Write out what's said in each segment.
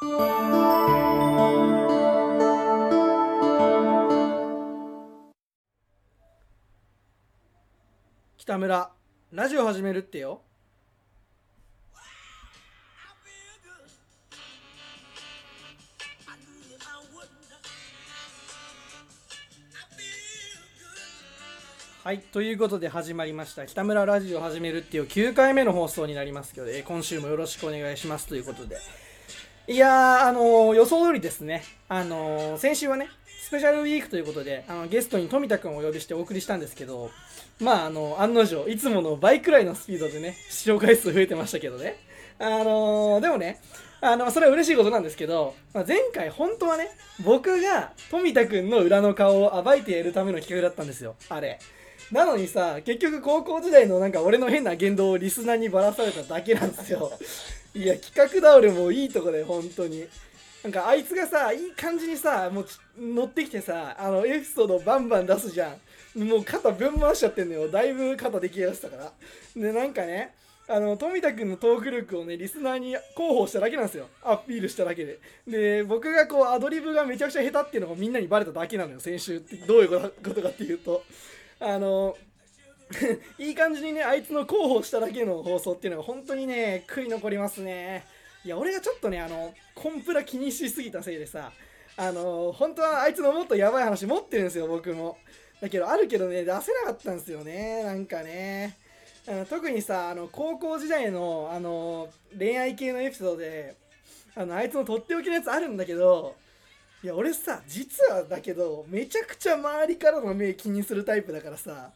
北村ラジオ始めるってよ。はいということで始まりました。北村ラジオ始めるっていう9回目の放送になりますけど、今週もよろしくお願いしますということで。いやーあのー予想通りですね。あのー先週はねスペシャルウィークということであのゲストに富田君をお呼びしてお送りしたんですけどまああの案の定いつもの倍くらいのスピードでね視聴回数増えてましたけどね。あのーでもねあのそれは嬉しいことなんですけど、まあ、前回本当はね僕が富田君の裏の顔を暴いてやるための企画だったんですよ。あれ。なのにさ結局高校時代のなんか俺の変な言動をリスナーにばらされただけなんですよ。いや企画倒れもいいとこだよ本当に。なんかあいつがさいい感じにさもう乗ってきてさあのエピソードバンバン出すじゃん。もう肩ぶん回しちゃってんのよ。だいぶ肩出来上がってたから。でなんかねあの富田君のトーク力をねリスナーに広報しただけなんですよ。アピールしただけで。で僕がこうアドリブがめちゃくちゃ下手っていうのがみんなにバレただけなのよ先週ってどういうことかっていうと。あの いい感じにねあいつの広報しただけの放送っていうのが本当にね悔い残りますね。いや俺がちょっとねあのコンプラ気にしすぎたせいでさあの本当はあいつのもっとやばい話持ってるんですよ僕も。だけどあるけどね出せなかったんですよねなんかね。あの特にさあの高校時代のあの恋愛系のエピソードであのあいつのとっておきのやつあるんだけどいや俺さ実はだけどめちゃくちゃ周りからの目気にするタイプだからさ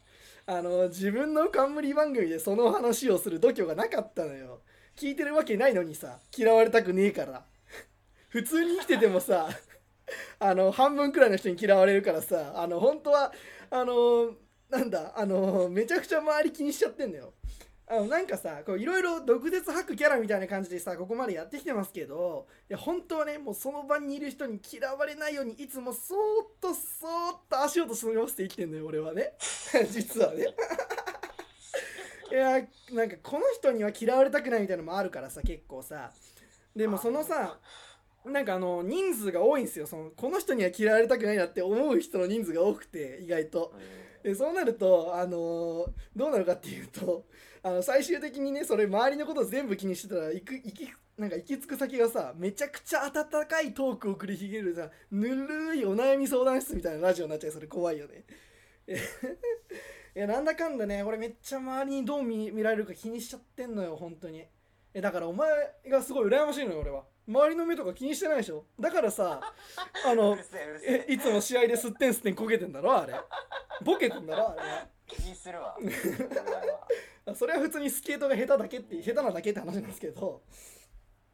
あの自分の冠番組でその話をする度胸がなかったのよ。聞いてるわけないのにさ嫌われたくねえから。普通に生きててもさ あの半分くらいの人に嫌われるからさあの本当はあのなんだあのめちゃくちゃ周り気にしちゃってんのよ。あのなんかさこういろいろ毒舌吐くキャラみたいな感じでさここまでやってきてますけどいや本当はねもうその場にいる人に嫌われないようにいつもそーっとそーっと足音忍ばせて生きてんのよ俺はね。実はね。いやなんかこの人には嫌われたくないみたいなのもあるからさ結構さ。でもそのさなんかあの人数が多いんですよそのこの人には嫌われたくないなって思う人の人数が多くて意外と。でそうなるとあのーどうなるかっていうとあの最終的にねそれ周りのことを全部気にしてたら行く行きなんか行き着く先がさめちゃくちゃ温かいトークを繰り広げるさぬるいお悩み相談室みたいなラジオになっちゃう。それ怖いよね。え いやなんだかんだね俺めっちゃ周りにどう見見られるか気にしちゃってんのよ本当に。えだからお前がすごい羨ましいのよ俺は。周りの目とか気にしてないでしょ？だからさ あのえいつも試合ですってんすってんこけてんだろあれ。ボケてんだろあれ 気にするわ。あ それは普通にスケートが下手だけって下手なだけって話なんですけど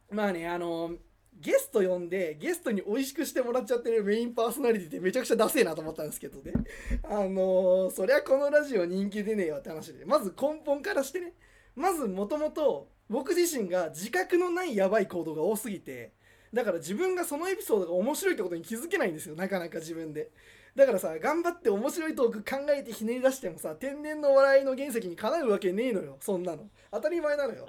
まあねあのゲスト呼んでゲストに美味しくしてもらっちゃってるメインパーソナリティってめちゃくちゃダセえなと思ったんですけどね。あのそりゃこのラジオ人気出ねえわって話で。まず根本からしてね。まずもともと僕自身が自覚のないやばい行動が多すぎてだから自分がそのエピソードが面白いってことに気づけないんですよ。なかなか自分で。だからさ頑張って面白いトーク考えてひねり出してもさ天然の笑いの原石にかなうわけねえのよ。そんなの。当たり前なのよ。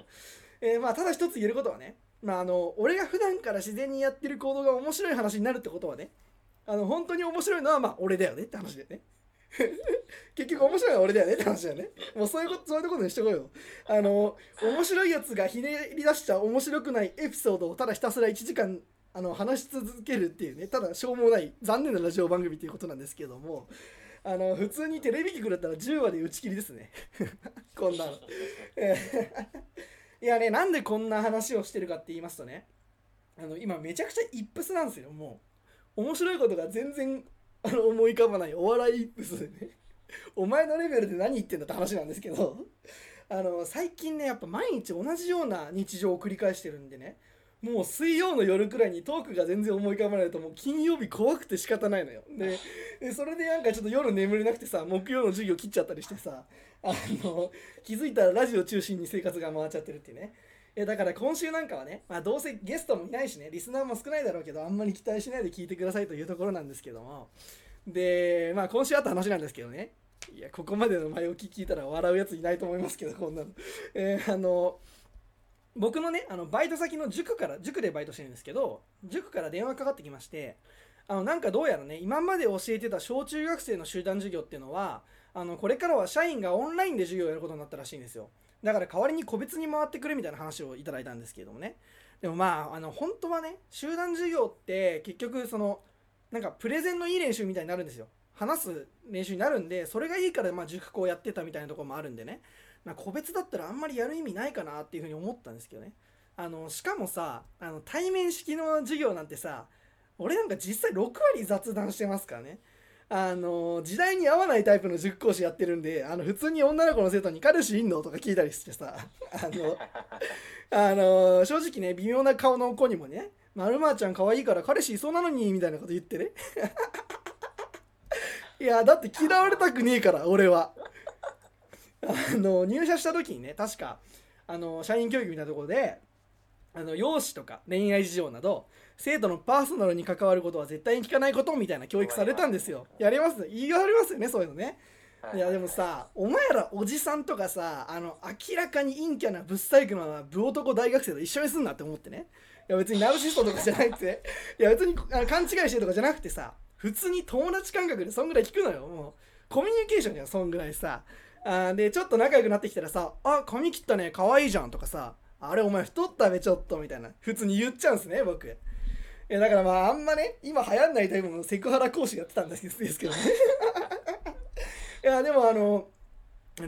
えーまあただ一つ言えることはね。まああの俺が普段から自然にやってる行動が面白い話になるってことはね。あの本当に面白いのはまあ俺だよね。って話だよね。結局面白いのは俺だよね。って話だよね。もうそういうことそういうことにしとこうよ。あの面白いやつがひねり出した面白くないエピソードをただひたすら1時間あの話し続けるっていうねただしょうもない残念なラジオ番組っていうことなんですけどもあの普通にテレビ局だったら10話で打ち切りですね。こんなの。いやねなんでこんな話をしてるかって言いますとねあの今めちゃくちゃイップスなんですよ。もう面白いことが全然あの思い浮かばないお笑いイップスでね。お前のレベルで何言ってんだって話なんですけどあの最近ねやっぱ毎日同じような日常を繰り返してるんでねもう水曜の夜くらいにトークが全然思い浮かばないともう金曜日怖くて仕方ないのよ。ででそれでなんかちょっと夜眠れなくてさ木曜の授業切っちゃったりしてさあの気づいたらラジオ中心に生活が回っちゃってるっていうね。えだから今週なんかはね、まあ、どうせゲストもいないしねリスナーも少ないだろうけどあんまり期待しないで聞いてくださいというところなんですけども。でまあ今週あった話なんですけどね。いやここまでの前置き聞いたら笑うやついないと思いますけどこんなの、えーあの僕のねあのバイト先の塾から塾でバイトしてるんですけど塾から電話かかってきましてあのなんかどうやらね今まで教えてた小中学生の集団授業っていうのはあのこれからは社員がオンラインで授業をやることになったらしいんですよ。だから代わりに個別に回ってくれみたいな話をいただいたんですけれどもね。でもまああの本当はね集団授業って結局そのなんかプレゼンのいい練習みたいになるんですよ。話す練習になるんでそれがいいからまあ塾校やってたみたいなところもあるんでね。まあ個別だったらあんまりやる意味ないかなっていうふうに思ったんですけどね。あのしかもさあの対面式の授業なんてさ俺なんか実際6割雑談してますからね。あの時代に合わないタイプの塾講師やってるんであの普通に女の子の生徒に「彼氏いんの?」とか聞いたりしてさ。あの あの正直ね微妙な顔の子にもね「まるまーちゃん可愛いから彼氏いそうなのに」みたいなこと言ってね。いやだって嫌われたくねえから俺はあの入社した時にね確かあの社員教育みたいなところであの容姿とか恋愛事情など生徒のパーソナルに関わることは絶対に聞かないことみたいな教育されたんですよ。やります言いわれますよねそういうのね。いやでもさお前らおじさんとかさあの明らかに陰キャなブスタイクなブ男大学生と一緒にすんなって思ってね。いや別にナルシストとかじゃないって。いや別にあの勘違いしてるとかじゃなくてさ普通に友達感覚でそんぐらい聞くのよもう。コミュニケーションじゃんそんぐらいさあでちょっと仲良くなってきたらさ「あ髪切ったね可愛いじゃん」とかさ「あれお前太ったべちょっと」みたいな。普通に言っちゃうんすね僕。いやだからまああんまね今流行んないタイプのセクハラ講師やってたんですけどね。いやでもあの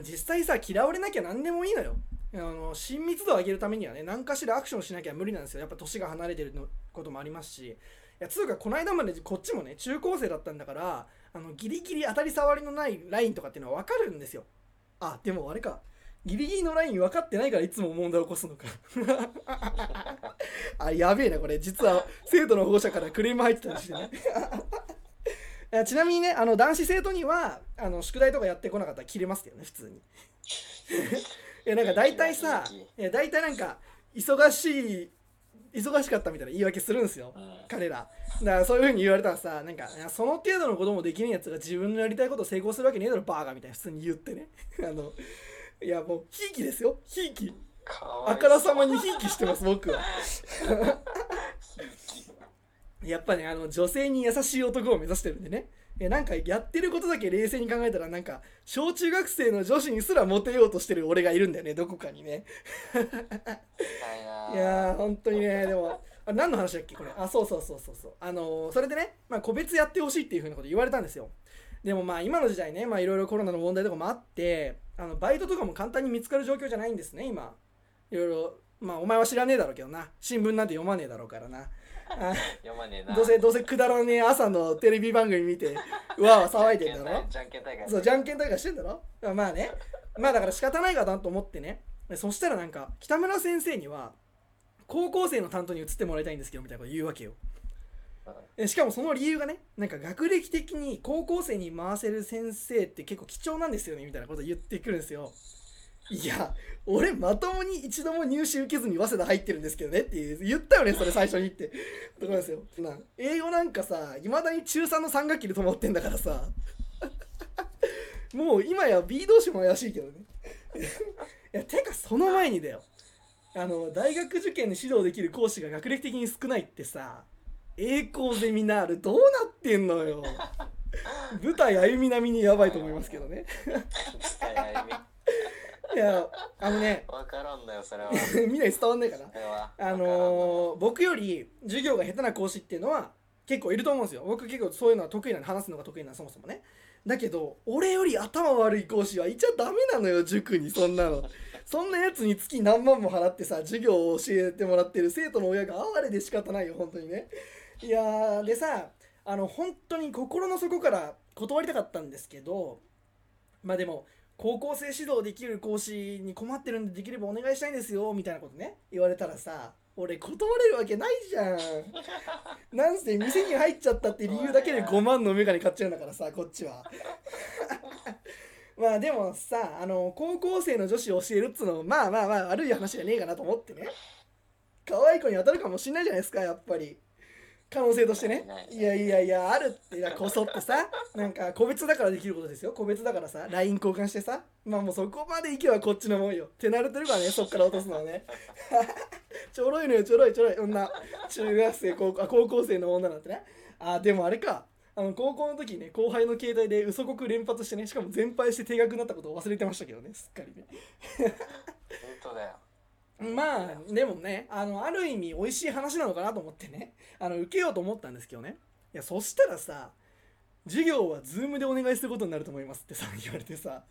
実際さ嫌われなきゃ何でもいいのよ。あの親密度を上げるためにはね何かしらアクションしなきゃ無理なんですよ。やっぱ年が離れてるのこともありますし。いやつうかこの間までこっちもね中高生だったんだからあのギリギリ当たり障りのないラインとかっていうのは分かるんですよ。あでもあれか。ギリギリのライン分かってないからいつも問題を起こすのか。あやべえなこれ。実は生徒の保護者からクレーム入ってたりしてね。ちなみにねあの男子生徒にはあの宿題とかやってこなかったら切れますけどね普通に。いやなんか大体さいや大体なんか忙しい忙しかったみたいな言い訳するんですよ、うん。彼ら。だからそういうふうに言われたらさなんかその程度のこともできるやつが自分のやりたいことを成功するわけねえだろバーガーみたいな普通に言ってね。あのいやもうひいきですよ。ひいき。あからさまにひいきしてます僕は。やっぱねあの女性に優しい男を目指してるんでねえなんかやってることだけ冷静に考えたらなんか小中学生の女子にすらモテようとしてる俺がいるんだよねどこかにね。いやー本当にねでも。あ何の話だっけこれ。あそうそうそうそうそう。あのーそれでね、まあ、個別やってほしいっていうふうなこと言われたんですよ。でもまあ今の時代ねまあいろいろコロナの問題とかもあってあのバイトとかも簡単に見つかる状況じゃないんですね今。いろいろ。まあお前は知らねえだろうけどな。新聞なんて読まねえだろうからな。あ 読まねえな。どうせどうせくだらねえ朝のテレビ番組見てう わーわ騒いでんだろ？じゃんけん大会。そうじゃんけん大会してんだろ？まあね。まあだから仕方ないかなと思ってね。でそしたらなんか北村先生には高校生の担当に移ってもらいたいんですけどみたいなこと言うわけよ。えしかもその理由がねなんか学歴的に高校生に回せる先生って結構貴重なんですよねみたいなこと言ってくるんですよいや俺まともに一度も入試受けずに早稲田入ってるんですけどねって言ったよねそれ最初にって。ところですよ。な英語なんかさいまだに中3の3学期で止まってんだからさ。もう今や B 同士も怪しいけどね。いやてかその前にだよ。あの大学受験で指導できる講師が学歴的に少ないってさ栄光ゼミナールどうなってんのよ。舞台歩み並みにやばいと思いますけどね。舞台歩み。いやあのね。わからんだよそれは。みんなに伝わんないかなそれは。あのー僕より授業が下手な講師っていうのは結構いると思うんですよ。僕結構そういうのは得意なの話すのが得意なのそもそもね。だけど俺より頭悪い講師はいちゃダメなのよ塾にそんなの。そんなやつに月何万も払ってさ授業を教えてもらってる生徒の親が哀れで仕方ないよ本当にね。いやーでさあの本当に心の底から断りたかったんですけどまあでも高校生指導できる講師に困ってるんでできればお願いしたいんですよみたいなことね。言われたらさ俺断れるわけないじゃん。なんせ店に入っちゃったって理由だけで5万のメガネ買っちゃうんだからさこっちは。まあでもさあの高校生の女子を教えるっつうのもまあまあまあ悪い話じゃねえかなと思ってね。可愛い子に当たるかもしんないじゃないですかやっぱり可能性としてね。ないやいやいやあるっていやこそってさなんか個別だからできることですよ。個別だからさ LINE 交換してさ。まあもうそこまでいけばこっちのもんよ。手慣れてるからね そっから落とすのはね。ちょろいのよちょろいちょろい。女中学生高校あ高校生の女なんてね。あでもあれか。あの高校の時ね後輩の携帯で嘘告連発してねしかも全敗して定額になったことを忘れてましたけどねすっかりね。本当だよまあでもねあのある意味美味しい話なのかなと思ってねあの受けようと思ったんですけどね。いやそしたらさ授業は Zoom でお願いすることになると思いますってさ 言われてさ。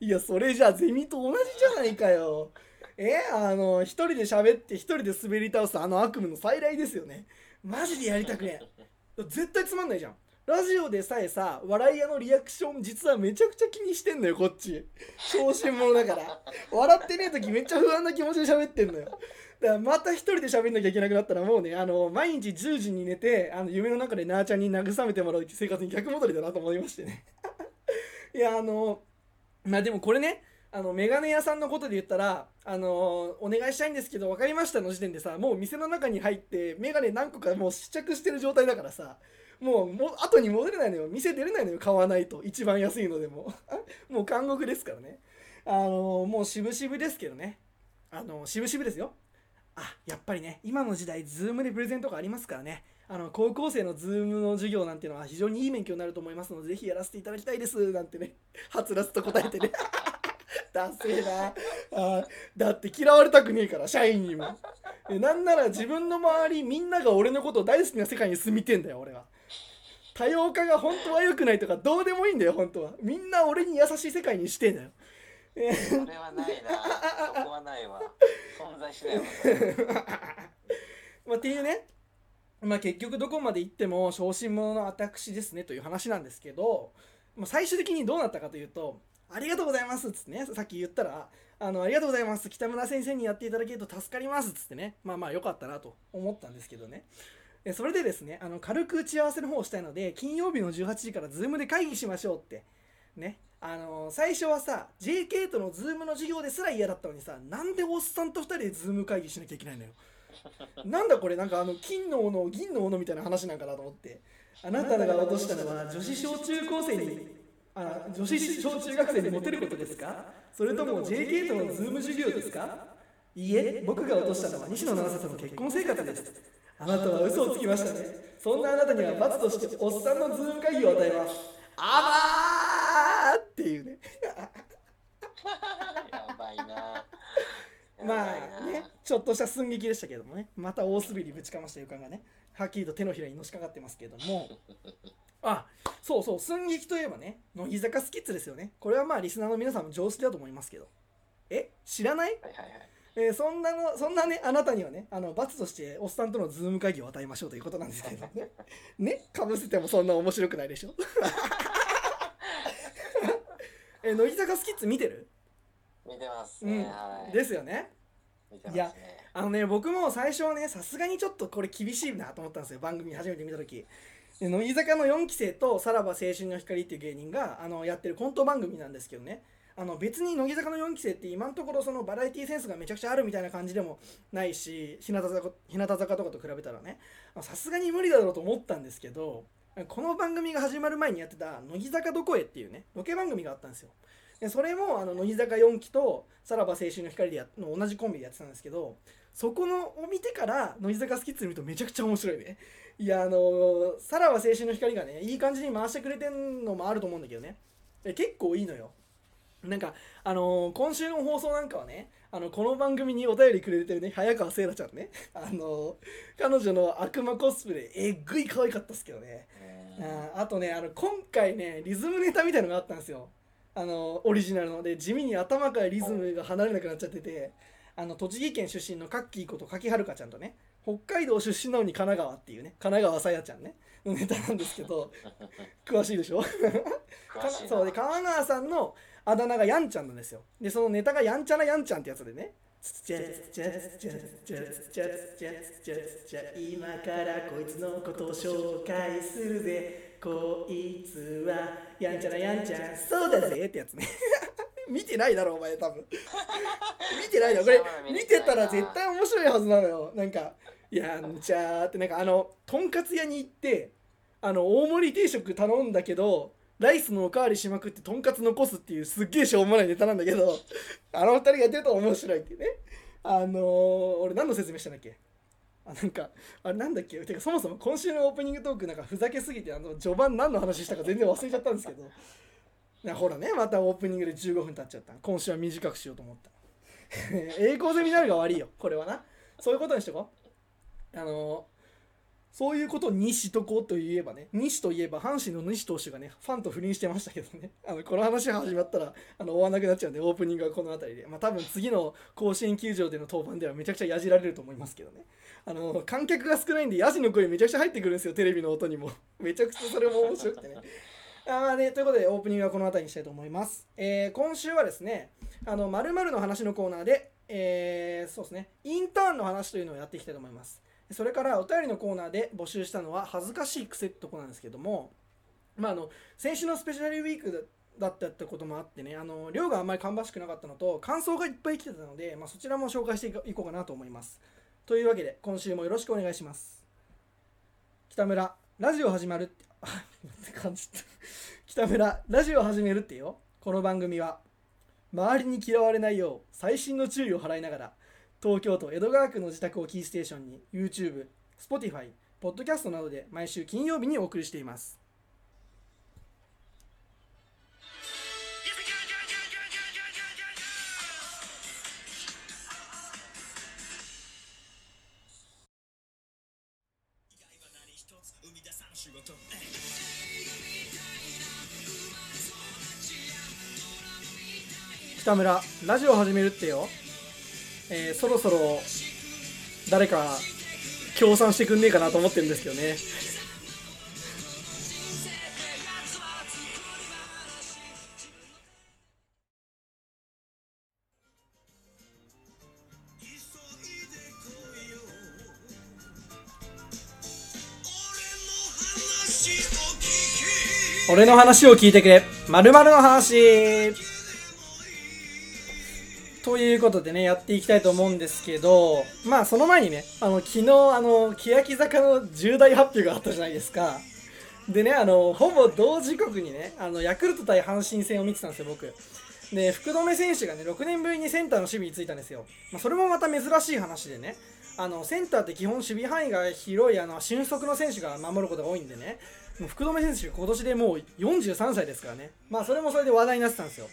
いやそれじゃあゼミと同じじゃないかよ。えあの一人で喋って一人で滑り倒すあの悪夢の再来ですよね。マジでやりたくねえ。絶対つまんないじゃん。ラジオでさえさ笑い屋のリアクション実はめちゃくちゃ気にしてんのよこっち。小心者だから。笑ってねえ時めっちゃ不安な気持ちで喋ってんのよ。だからまた一人で喋んなきゃいけなくなったらもうねあの毎日10時に寝てあの夢の中でなーちゃんに慰めてもらうって生活に逆戻りだなと思いましてね。いやあのまあでもこれねあのメガネ屋さんのことで言ったらあのお願いしたいんですけど分かりましたの時点でさもう店の中に入ってメガネ何個かもう試着してる状態だからさもうも後に戻れないのよ。店出れないのよ。買わないと。一番安いのでも。もう監獄ですからね。あのもう渋々ですけどね。あの渋々ですよ。あやっぱりね今の時代ズームでプレゼントがありますからね。あの高校生のズームの授業なんていうのは非常にいい勉強になると思いますのでぜひやらせていただきたいです。なんてね。はつらつと答えてね。ダセえな。あだって嫌われたくねえから社員にも。なんなら自分の周りみんなが俺のことを大好きな世界に住みてんだよ俺は。多様化が本当は良くないとかどうでもいいんだよ本当は。みんな俺に優しい世界にしてんだよ。えそれはないな。そこはないわ。存在しないわ。まあ、っていうね、まあ、結局どこまで行っても小心者の私ですねという話なんですけど、まあ、最終的にどうなったかというと「ありがとうございます」っつってねさっき言ったら「あのありがとうございます。北村先生にやっていただけると助かります」っつってね。まあまあよかったなと思ったんですけどねえそれでですねあの軽く打ち合わせの方をしたいので金曜日の18時から Zoom で会議しましょうって。ね。あの最初はさ JK との Zoom の授業ですら嫌だったのにさなんでおっさんと2人で Zoom 会議しなきゃいけないのよ。なんだこれなんかあの金の斧銀の斧みたいな話なんかなと思って。あなたが落としたのは女子小中高生にあ女子小中学生にモテることですか？それとも JK とのズーム授業ですか？いいえ僕が落としたのは西野七瀬との結婚生活ですあなたは嘘をつきましたね。そんなあなたには罰としておっさんのズーム会議を与えます。あばーっていうね。やばいな。まあねちょっとした寸劇でしたけどもね。また大滑りぶちかましたとこがねはっきりと手のひらにのしかかってますけども。あそうそう。寸劇といえばね乃木坂スキッズですよね。これはまあリスナーの皆さんも常識だと思いますけど。え知らない、はいはいはいえーそんなのそんなねあなたにはねあの罰としておっさんとのズーム会議を与えましょうということなんですけどね。ね？かぶせてもそんな面白くないでしょ？えー乃木坂スキッズ見てる？見てますうん、ねはい。ですよね。見てますね。あのね僕も最初はねさすがにちょっとこれ厳しいなと思ったんですよ。番組初めて見た時。で乃木坂の4期生とさらば青春の光っていう芸人があのやってるコント番組なんですけどねあの別に乃木坂の4期生って今のところそのバラエティセンスがめちゃくちゃあるみたいな感じでもないし日向坂日向坂とかと比べたらねさすがに無理だろうと思ったんですけどこの番組が始まる前にやってた「乃木坂どこへ」っていうねロケ番組があったんですよ。でそれもあの乃木坂4期とさらば青春の光でやの同じコンビでやってたんですけどそこのを見てから乃木坂スキッズ見るとめちゃくちゃ面白いね。いやあのさらば青春の光がねいい感じに回してくれてんのもあると思うんだけどね。結構いいのよ。なんかあのー今週の放送なんかはねあのこの番組にお便りくれてるね早川せいらちゃんね。あのー彼女の悪魔コスプレえっぐい可愛かったっすけどね。うんあーあとねあの今回ねリズムネタみたいのがあったんですよ。あのオリジナルの。で地味に頭からリズムが離れなくなっちゃっててあの栃木県出身のカッキーこと柿はるかちゃんとね北海道出身なのに神奈川っていうね神奈川さやちゃんねのネタなんですけど 詳しいでしょ？そうで神奈川さんのあだ名がやんちゃんなんですよ。でそのネタがやんちゃなやんちゃんってやつでね。今からこいつのことを紹介するぜこいつはやんちゃなやんちゃんそうだぜってやつね見てないだろお前多分見てないだろこれ見てたら絶対面白いはずなのよなんか「やんちゃ」ってなんかあのとんかつ屋に行ってあの大盛り定食頼んだけどライスのおかわりしまくってとんかつ残すっていうすっげえしょうもないネタなんだけどあの二人がやってると面白いっていうね。あのー、俺何の説明したんだっけ？あなんかあれなんだっけ？てかそもそも今週のオープニングトークなんかふざけすぎてあの序盤何の話したか全然忘れちゃったんですけど。ほらねまたオープニングで15分経っちゃった。今週は短くしようと思った。栄光ゼミナルが悪いよこれはな。そういうことにしとこう。あのーそういうことを西とこうといえばね、西といえば阪神の西投手がね、ファンと不倫してましたけどね、あのこの話が始まったらあの終わらなくなっちゃうんで、オープニングはこの辺りで、まあ多分次の甲子園球場での登板ではめちゃくちゃやじられると思いますけどね、あの観客が少ないんで、ヤジの声めちゃくちゃ入ってくるんですよ、テレビの音にも。めちゃくちゃそれも面白くてね。あまあね、ということで、オープニングはこの辺りにしたいと思います。えー、今週はですね、あの、〇〇の話のコーナーで、えー、そうですね、インターンの話というのをやっていきたいと思います。それからお便りのコーナーで募集したのは恥ずかしい癖ってとこなんですけども、まあ、あの先週のスペシャルウィークだったってこともあってねあの量があんまり芳しくなかったのと感想がいっぱい来てたので、まあ、そちらも紹介していこうかなと思います。というわけで今週もよろしくお願いします。北村ラジオ始まるってって感じた。北村ラジオ始めるってよ。この番組は周りに嫌われないよう細心の注意を払いながら東京都江戸川区の自宅をキーステーションに YouTube、Spotify、Podcast などで毎週金曜日にお送りしています。北村ラジオ始めるってよえー、そろそろ誰か協賛してくんねえかなと思ってるんですけどね。俺の話を聞いてくれ。まるの話。ということでね、やっていきたいと思うんですけど、まあその前にね、あの、昨日、あの、欅坂の重大発表があったじゃないですか。でね、あの、ほぼ同時刻にね、あの、ヤクルト対阪神戦を見てたんですよ、僕。で、福留選手がね、6年ぶりにセンターの守備についたんですよ。まあ、それもまた珍しい話でね、あの、センターって基本守備範囲が広い、あの、俊足の選手が守ることが多いんでね、もう福留選手、今年でもう43歳ですからね。まあ、それもそれで話題になってたんですよ。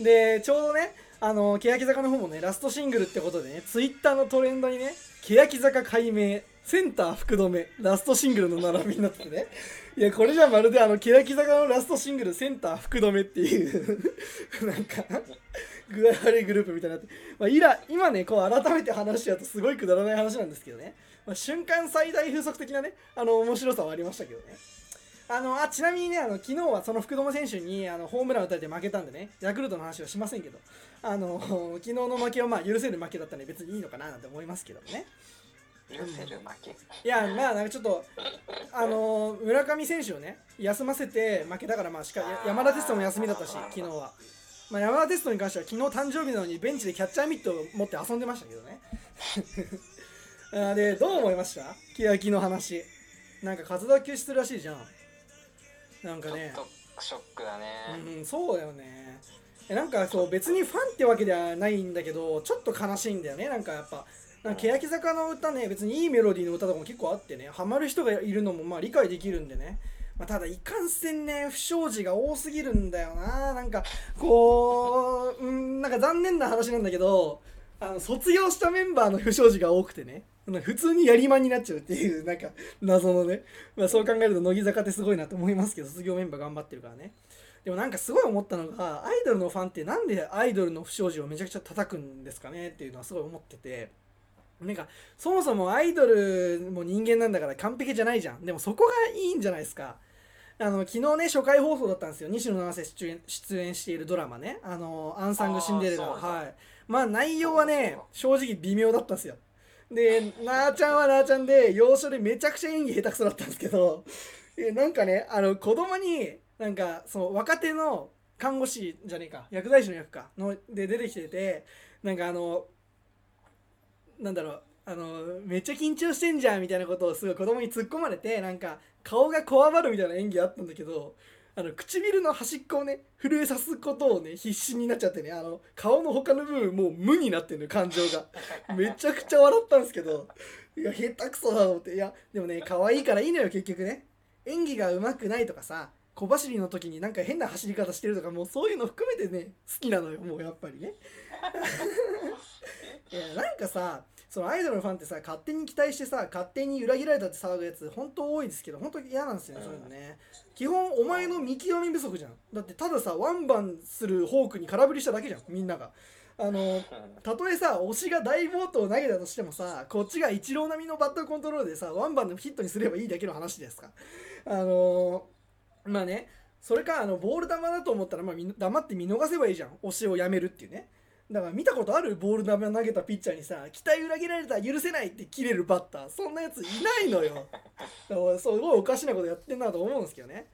で、ちょうどね、あの欅坂の方もねラストシングルってことでねツイッターのトレンドにね欅坂解明センター福留ラストシングルの並びになっててね。いやこれじゃまるであの欅坂のラストシングルセンター福留っていう なんか具合悪いグループみたいになって、まあ、いら今ねこう改めて話しちゃうとすごいくだらない話なんですけどね、まあ、瞬間最大風速的なねあの面白さはありましたけどね。あのあちなみにねあの昨日はその福留選手にあのホームラン打たれて負けたんでねヤクルトの話はしませんけど。あの 昨日の負けはまあ許せる負けだったんで別にいいのかななんて思いますけどね。許せる負け、いやまあなんかちょっとあの村上選手をね休ませて負けだからまあしか山田テストも休みだったし昨日は、まあ、山田テストに関しては昨日誕生日なのにベンチでキャッチャーミットを持って遊んでましたけどね。あでどう思いました？欅の話。なんか活動休止するらしいじゃん。なんかね。ショックだね。うんそうだよねなんかそう別にファンってわけではないんだけどちょっと悲しいんだよね。なんかやっぱなんか欅坂の歌ね別にいいメロディーの歌とかも結構あってね。ハマる人がいるのもまあ理解できるんでね。まあ、ただいかんせんね不祥事が多すぎるんだよな。なんかこううんなんか残念な話なんだけどあの卒業したメンバーの不祥事が多くてね。普通にやりまんになっちゃうっていうなんか謎のね、まあ、そう考えると乃木坂ってすごいなと思いますけど卒業メンバー頑張ってるからね。でもなんかすごい思ったのがアイドルのファンってなんでアイドルの不祥事をめちゃくちゃ叩くんですかねっていうのはすごい思ってて。なんかそもそもアイドルも人間なんだから完璧じゃないじゃん。でもそこがいいんじゃないですか。あの昨日ね初回放送だったんですよ。西野七瀬出演出演しているドラマね。あのアンサングシンデレラ。はい。まあ内容はね正直微妙だったんですよ。でなあちゃんはなあちゃんで要所でめちゃくちゃ演技下手くそだったんですけど。なんかねあの子供になんかその若手の看護師じゃねえか薬剤師の役かので出てきててなんかあのなんだろうあのめっちゃ緊張してんじゃんみたいなことをすごい子供に突っ込まれてなんか顔がこわばるみたいな演技あったんだけどあの唇の端っこをね震えさすことをね必死になっちゃってねあの顔の他の部分もう無になってるのよ感情が。めちゃくちゃ笑ったんですけどいや下手くそだと思って。いやでもね可愛いからいいのよ結局ね。演技が上手くないとかさ小走りの時になんか変な走り方してるとかもうそういうの含めてね好きなのよもうやっぱりね。いやなんかさそのアイドルのファンってさ勝手に期待してさ勝手に裏切られたって騒ぐやつ本当多いですけど本当嫌なんですよね、そういうのね。基本お前の見極め不足じゃん。だってたださワンバンするホークに空振りしただけじゃんみんなが。あのたとえさ推しが大暴投を投げたとしてもさこっちがイチロー並みのバットコントロールでさワンバンでヒットにすればいいだけの話ですか。あのまあねそれかあのボール球だと思ったら、まあ、黙って見逃せばいいじゃん。推しをやめるっていうね。だから見たことあるボール球投げたピッチャーにさ期待裏切られたら許せないって切れるバッターそんなやついないのよ。だからすごいおかしなことやってんなと思うんですけどね。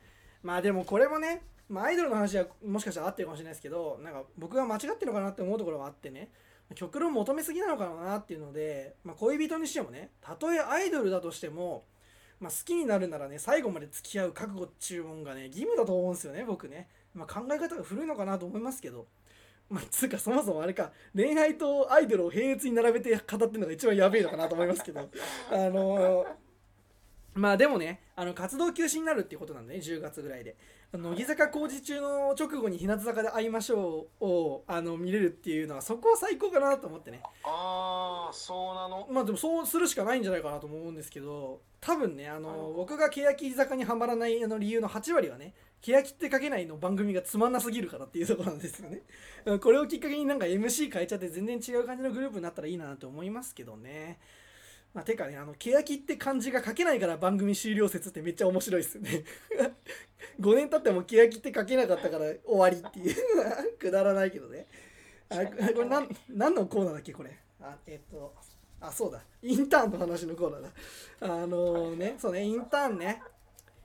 まあでもこれもね、まあ、アイドルの話はもしかしたら合ってるかもしれないですけどなんか僕が間違ってるのかなって思うところがあってね。極論求めすぎなのかなっていうので、まあ、恋人にしてもねたとえアイドルだとしても、まあ、好きになるならね最後まで付き合う覚悟っちゅうもんがね義務だと思うんですよね僕ね、まあ、考え方が古いのかなと思いますけど。まあ、つうかそもそもあれか恋愛とアイドルを並列に並べて語ってるのが一番やべえのかなと思いますけど。あのまあでもねあの活動休止になるっていうことなんでね10月ぐらいで。乃木坂工事中の直後に日向坂で会いましょうをあの見れるっていうのはそこは最高かなと思ってね。ああそうなの？まあでもそうするしかないんじゃないかなと思うんですけど多分ねあの僕が欅坂にはまらないあの理由の8割はね欅って書けないの番組がつまんなすぎるからっていうところなんですよね。これをきっかけになんか MC 変えちゃって全然違う感じのグループになったらいいなと思いますけどねまあ、てかね、あの、欅って漢字が書けないから番組終了説ってめっちゃ面白いですよね。5年経っても欅って書けなかったから終わりっていう。くだらないけどね。あこれなん、何のコーナーだっけこれ？あ、えっと、あ、そうだ。インターンの話のコーナーだ。あのー、ね、そうね、インターンね。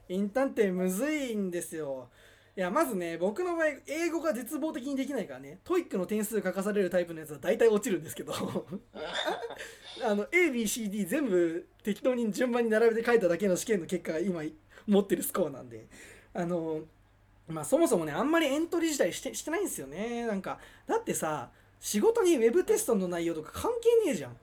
インターンってむずいんですよ。いや、まずね、僕の場合、英語が絶望的にできないからね、 TOEIC の点数書かされるタイプのやつは大体落ちるんですけど、あの、A、B、C、D 全部適当に順番に並べて書いただけの試験の結果が今持ってるスコアなんで、あの、まあそもそもね、あんまりエントリー自体してしてないんですよね。なんか、だってさ、仕事にウェブテストの内容とか関係ねえじゃん。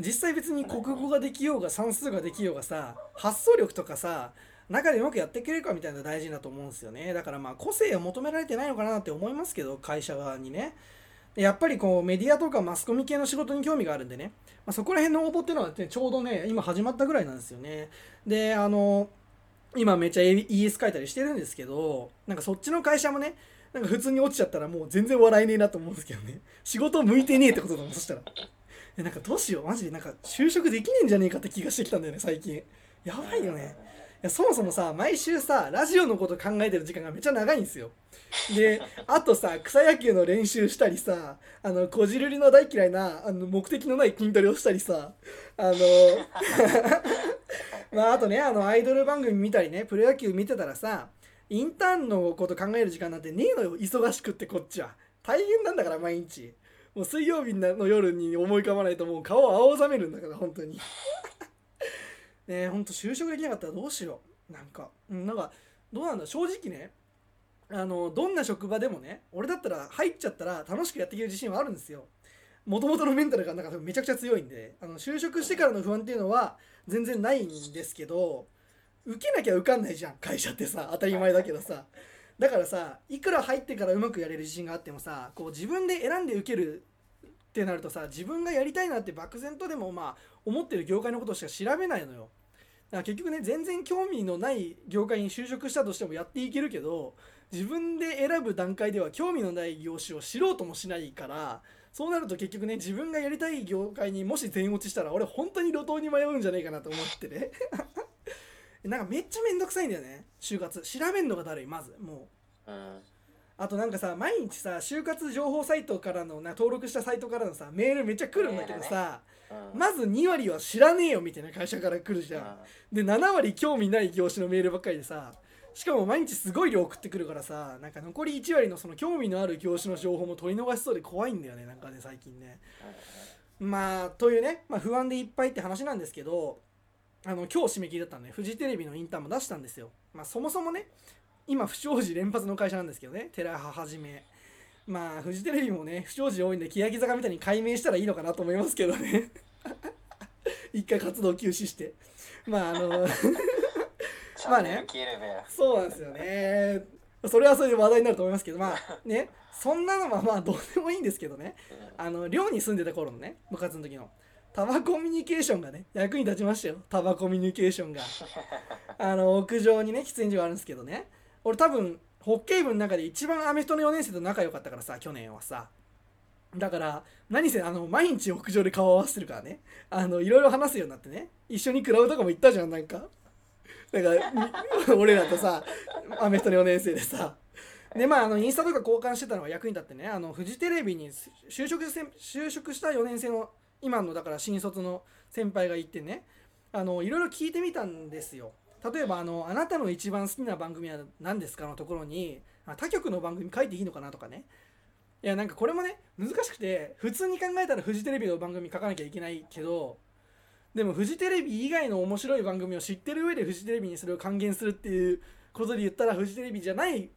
実際別に国語ができようが算数ができようがさ、発想力とかさ、中でうまくやってくれるかみたいなの大事だと思うんですよね。だからまあ個性を求められてないのかなって思いますけど会社側にね。やっぱりこうメディアとかマスコミ系の仕事に興味があるんでね、まあ、そこら辺の応募っていうのは、ね、ちょうどね今始まったぐらいなんですよね。であの今めっちゃ ES 書いたりしてるんですけどなんかそっちの会社もねなんか普通に落ちちゃったらもう全然笑えねえなと思うんですけどね。仕事向いてねえってことだもんそしたら。なんかどうしよう。マジでなんか就職できねえんじゃねえかって気がしてきたんだよね最近。やばいよね。そもそもさ毎週さラジオのこと考えてる時間がめっちゃ長いんですよ。であとさ草野球の練習したりさあのこじるりの大嫌いなあの目的のない筋トレをしたりさあの まああとねあのアイドル番組見たりねプロ野球見てたらさインターンのこと考える時間なんてねえのよ。忙しくってこっちは。大変なんだから毎日。もう水曜日の夜に思い浮かばないともう顔を青ざめるんだから本当に。ねほんと就職できなかったらどうしようなんか、うん、なんかどうなんだ正直ねあのどんな職場でもね俺だったら入っちゃったら楽しくやっていける自信はあるんですよ。もともとのメンタルがなんかめちゃくちゃ強いんであの就職してからの不安っていうのは全然ないんですけど受けなきゃ受かんないじゃん。会社ってさ当たり前だけどさ。だからさいくら入ってからうまくやれる自信があってもさこう自分で選んで受けるってなるとさ自分がやりたいなって漠然とでもまあ思ってる業界のことしか調べないのよ。だから結局ね全然興味のない業界に就職したとしてもやっていけるけど自分で選ぶ段階では興味のない業種を知ろうともしないからそうなると結局ね自分がやりたい業界にもし全落ちしたら俺本当に路頭に迷うんじゃないかなと思ってね。なんかめっちゃめんどくさいんだよね就活。調べんのがだるいまずもう、うん、あとなんかさ毎日さ就活情報サイトからのな登録したサイトからのさメールめっちゃ来るんだけどさ、ねうん、まず2割は知らねえよみたいな会社から来るじゃん、うん、で7割興味ない業種のメールばっかりでさしかも毎日すごい量送ってくるからさなんか残り1割のその興味のある業種の情報も取り逃しそうで怖いんだよねなんかね最近ね。まあというね、まあ、不安でいっぱいって話なんですけどあの今日締め切りだったんでフジテレビのインターンも出したんですよ。まあそもそもね今不祥事連発の会社なんですけどねテラハはじめまあフジテレビもね不祥事多いんで欅坂みたいに解明したらいいのかなと思いますけどね。一回活動休止して。まああの まあね。そうなんですよね。それはそれで話題になると思いますけどまあね。そんなのはまあどうでもいいんですけどね。あの寮に住んでた頃のね部活の時のタバコミュニケーションがね役に立ちましたよ。タバコミュニケーションが。あの屋上にね喫煙所があるんですけどね。俺多分ホッケー部の中で一番アメフトの4年生と仲良かったからさ去年はさ。だから何せあの毎日屋上で顔合わせてるからね。あのいろいろ話すようになってね。一緒にクラブとかも行ったじゃんなんか。だから 俺らとさアメフトの4年生でさ。でまああのインスタとか交換してたのが役に立ってね。あのフジテレビに就職せ就職した4年生の今のだから新卒の先輩がいてね。あのいろいろ聞いてみたんですよ。例えばあの「あなたの一番好きな番組は何ですか?」のところに他局の番組書いていいのかなとかねいやなんかこれもね難しくて普通に考えたらフジテレビの番組書かなきゃいけないけどでもフジテレビ以外の面白い番組を知ってる上でフジテレビにそれを還元するっていうことで言ったらフジテレビじゃない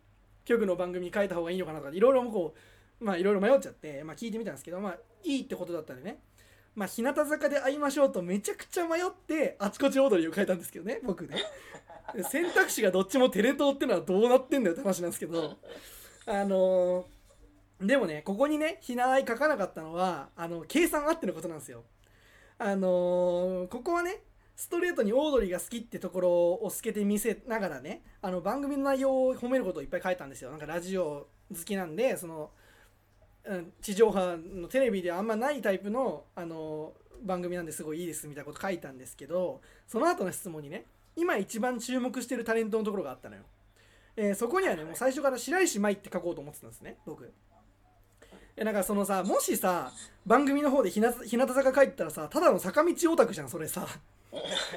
局の番組書いた方がいいのかなとかいろいろこうまあいろいろ迷っちゃって、まあ、聞いてみたんですけどまあいいってことだったんでねまあ日向坂で会いましょうとめちゃくちゃ迷ってあちこち踊りを変えたんですけどね僕ね。選択肢がどっちもテレ東ってのはどうなってんだよって話なんですけど。あのーでもねここにねひなあい書かなかったのはあの計算あってのことなんですよ。あのーここはねストレートにオードリーが好きってところを透けて見せながらねあの番組の内容を褒めることをいっぱい書いたんですよ。なんかラジオ好きなんでその、地上波のテレビではあんまないタイプの、あのー番組なんですごいいいですみたいなこと書いたんですけどその後の質問にね今一番注目してるタレントのところがあったのよ、えーそこにはねもう最初から白石麻衣って書こうと思ってたんですね僕。えなんかそのさもしさ番組の方で日向日向坂書いてたらさただの坂道オタクじゃんそれさ。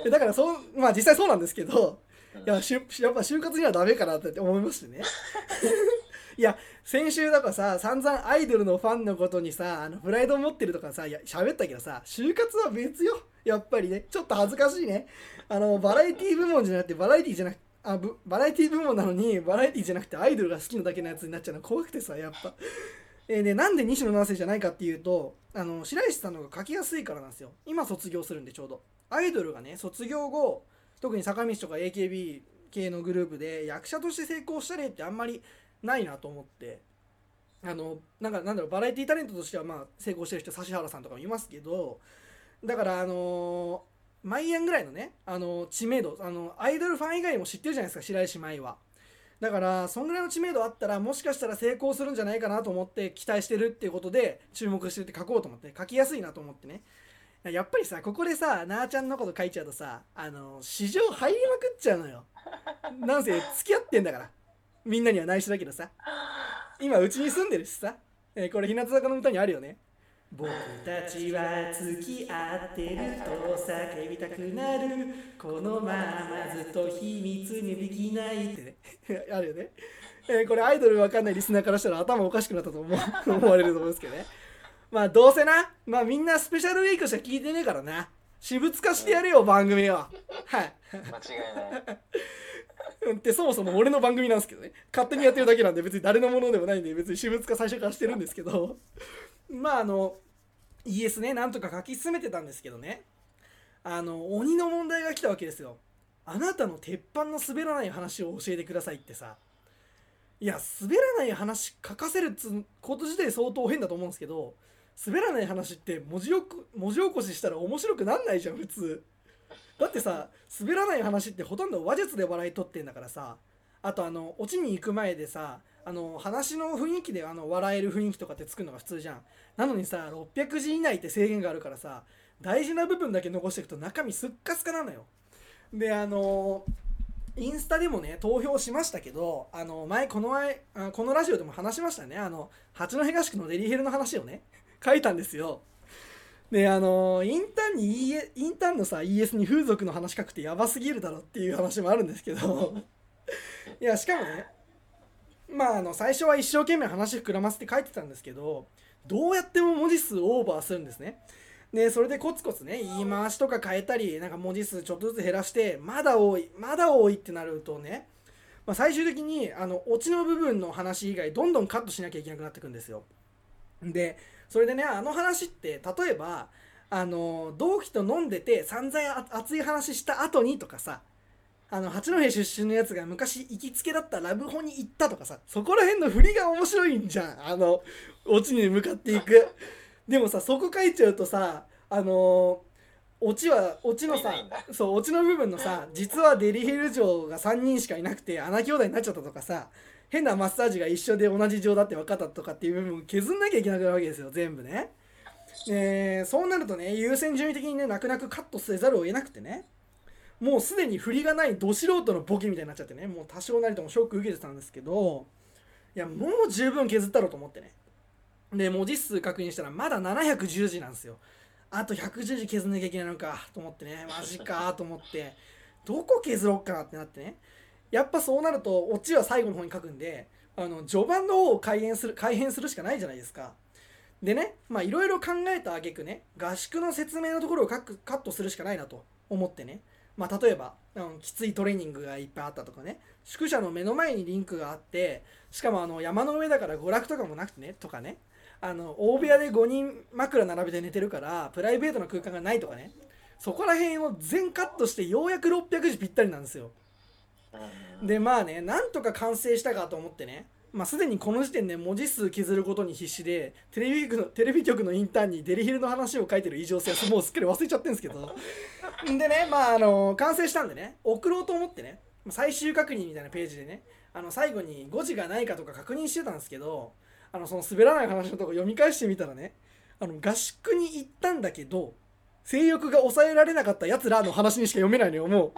えだからそうまあ実際そうなんですけどいややっぱ就活にはダメかなって思いましてねいや先週だからさ散々アイドルのファンのことにさあのプライドを持ってるとかさいや喋ったけどさ就活は別よ。やっぱりね。ちょっと恥ずかしいね。あのバラエティ部門じゃなくてバラエティじゃなくあぶバラエティ部門なのにバラエティじゃなくてアイドルが好きなだけのやつになっちゃうの。怖くてさやっぱ。えーでなんで西野七瀬じゃないかっていうとあの白石さんの方が書きやすいからなんですよ。今卒業するんでちょうど。アイドルがね卒業後特に坂道とか AKB 系のグループで役者として成功した例ってあんまりないなと思ってあのなんかなんだろうバラエティタレントとしてはまあ成功してる人指原さんとかもいますけどだからあのー、マイアンぐらいのね、あの知名度あのアイドルファン以外も知ってるじゃないですか白石麻衣は。だからそんぐらいの知名度あったらもしかしたら成功するんじゃないかなと思って期待してるっていうことで注目してて書こうと思って書きやすいなと思ってね。やっぱりさここでさなあちゃんのこと書いちゃうとさあの市場入りまくっちゃうのよ。なんせ付き合ってんだから。みんなには内緒だけどさ。今うちに住んでるしさ、えーこれ日向坂の歌にあるよね。僕たちは付き合ってると叫びたくなる。このままずっと秘密にできないって。ね あるよね、えーこれアイドルわかんないリスナーからしたら頭おかしくなったと思う。思われると思うんですけどね。まあどうせな。まあみんなスペシャルウィークしか聞いてねえからな。私物化してやるよ番組を。はい。間違いない。うんってそもそも俺の番組なんですけどね。勝手にやってるだけなんで別に誰のものでもないんで別に私物化最初からしてるんですけど。まああの ES ねなんとか書き進めてたんですけどね。あの鬼の問題が来たわけですよ。あなたの鉄板の滑らない話を教えてくださいってさ。いや滑らない話書かせるつうこと自体相当変だと思うんですけど滑らない話って文字よく文字起こししたら面白くなんないじゃん普通。だってさ滑らない話ってほとんど話術で笑い取ってんだからさあとあのオチに行く前でさあの話の雰囲気であの笑える雰囲気とかって作るのが普通じゃん。なのにさ600字以内って制限があるからさ大事な部分だけ残していくと中身すっかすかなのよ。であのインスタでもね投票しましたけどあの前この前このラジオでも話しましたね。あの八戸合宿のデリヘルの話をね書いたんですよ。であのインターンに ES インターンのさ ES に風俗の話書くってやばすぎるだろっていう話もあるんですけど。いやしかもねまああの最初は一生懸命話膨らませて書いてたんですけどどうやっても文字数オーバーするんですね。でそれでコツコツね言い回しとか変えたりなんか文字数ちょっとずつ減らしてまだ多いまだ多いってなるとね、まあ、最終的にあのオチの部分の話以外どんどんカットしなきゃいけなくなってくんですよ。でそれでねあの話って例えばあの同期と飲んでて散々熱い話した後にとかさあの八戸出身のやつが昔行きつけだったラブホに行ったとかさそこら辺の振りが面白いんじゃん。あのオチに向かっていく。でもさそこ書いちゃうとさあのオチはオチのさそうオチの部分のさ実はデリヘル城が3人しかいなくて穴兄弟になっちゃったとかさ変なマッサージが一緒で同じ城だって分かったとかっていう部分を削んなきゃいけなくなるわけですよ全部ね。えーそうなるとね優先順位的にね泣く泣くカットせざるを得なくてね。もうすでに振りがないど素人のボケみたいになっちゃってね。もう多少なりともショック受けてたんですけど。いやもう十分削ったろうと思ってね。で文字数確認したらまだ710字なんですよ。あと110字削んなきゃいけないのかと思ってね。マジかと思って。どこ削ろうかなってなってねやっぱそうなるとオチは最後の方に書くんであの序盤の方を改変する改変するしかないじゃないですか。でねまあいろいろ考えた挙句ね合宿の説明のところをカッカットするしかないなと思ってね。まあ例えば、うん、きついトレーニングがいっぱいあったとかね。宿舎の目の前にリンクがあってしかもあの山の上だから娯楽とかもなくてねとかね。あの大部屋で5人枕並べて寝てるからプライベートな空間がないとかね。そこら辺を全カットしてようやく600字ぴったりなんですよ。でまあねなんとか完成したかと思ってね。まあすでにこの時点で文字数削ることに必死でテレビ局のテレビ局のインターンにデリヒルの話を書いてる異常性はもうすっかり忘れちゃってるんですけど。でねまああの完成したんでね送ろうと思ってね最終確認みたいなページでねあの最後に誤字がないかとか確認してたんですけどあのその滑らない話のとこ読み返してみたらねあの合宿に行ったんだけど性欲が抑えられなかったやつらの話にしか読めないのよも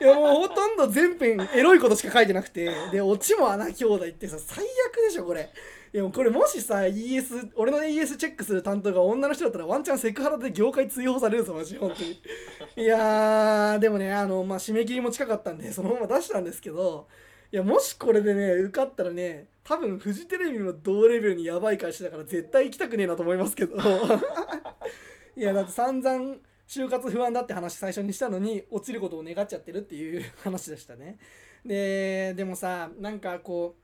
う。いやもうほとんど全編エロいことしか書いてなくて。でオチも穴兄弟ってさ最悪でしょこれ。いやもうこれもしさ ES 俺の ES チェックする担当が女の人だったらワンチャンセクハラで業界追放されるぞマジ本当に。いやでもねあのまあ締め切りも近かったんでそのまま出したんですけどいやもしこれでね受かったらね多分フジテレビも同レベルにやばい会社だから絶対行きたくねえなと思いますけど。いやだって散々就活不安だって話最初にしたのに落ちることを願っちゃってるっていう 話でしたね。ででもさなんかこ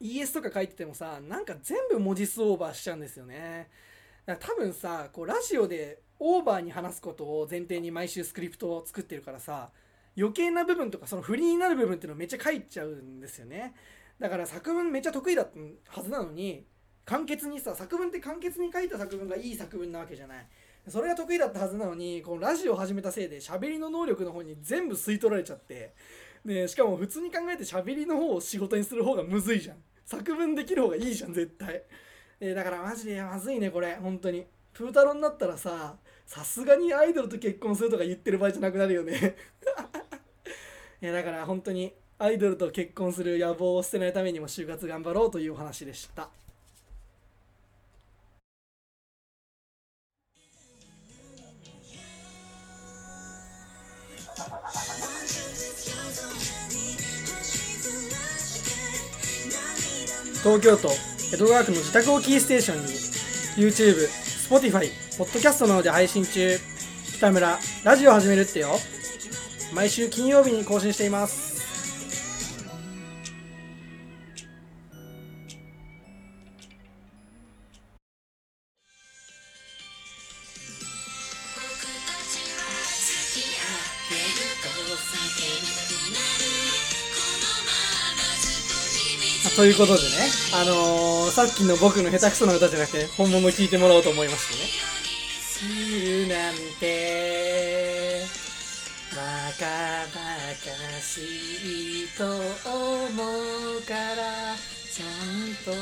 う ES とか書いててもさなんか全部文字数オーバーしちゃうんですよね。だから多分さこうラジオでオーバーに話すことを前提に毎週スクリプトを作ってるからさ余計な部分とかその振りになる部分っていうのをめっちゃ書いちゃうんですよね。だから作文めっちゃ得意だったはずなのに簡潔にさ作文って簡潔に書いた作文がいい作文なわけじゃない。それが得意だったはずなのにこのラジオを始めたせいで喋りの能力の方に全部吸い取られちゃってでしかも普通に考えて喋りの方を仕事にする方がむずいじゃん。作文できる方がいいじゃん絶対。えだからマジでまずいねこれ。本当に。プー太郎になったらささすがにアイドルと結婚するとか言ってる場合じゃなくなるよね。いやだから本当にアイドルと結婚する野望を捨てないためにも就活頑張ろうというお話でした。東京都江戸川区の自宅をキーステーションに YouTube、Spotify、Podcast などで配信中。北村ラジオ始めるってよ。毎週金曜日に更新しています。ということでね、あのー、さっきの僕の下手くそな歌じゃなくて本物聞いてもらおうと思いましてね。知るなんてバカバカしいと思うからちゃんと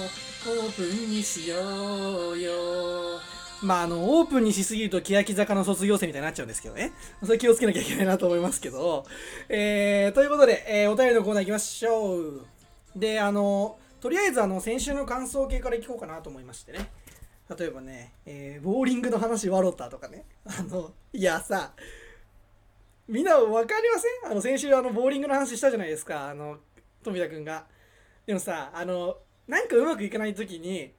オープンにしようよ。まああのオープンにしすぎると欅坂の卒業生みたいになっちゃうんですけどね。それ気をつけなきゃいけないなと思いますけど。えー、ということで、えー、お便りのコーナー行きましょうであのとりあえずあの先週の感想系からいこうかなと思いましてね。例えばね、えーボーリングの話笑ったとかね。あのいやさみんな分かりません？あの先週あのボーリングの話したじゃないですかあの富田君が。でもさあのなんかうまくいかない時に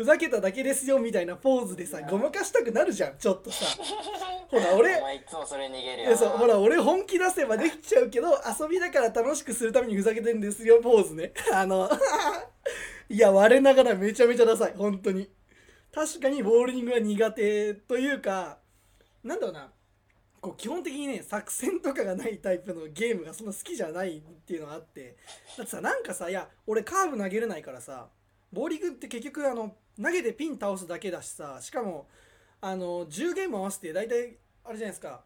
ふざけただけですよみたいなポーズでさごまかしたくなるじゃんちょっとさ。ほら俺いつもそれ逃げるうほら俺本気出せばできちゃうけど遊びだから楽しくするためにふざけてんですよポーズね。あの いや我ながらめちゃめちゃダサい本当に。確かにボーリングは苦手というかなんだろうな。こう基本的にね作戦とかがないタイプのゲームがそんな好きじゃないっていうのがあって。だってさなんかさいや俺カーブ投げれないからさボーリングって結局あの投げてピン倒すだけだしさしかもあの10ゲーム合わせて大体あれじゃないですか。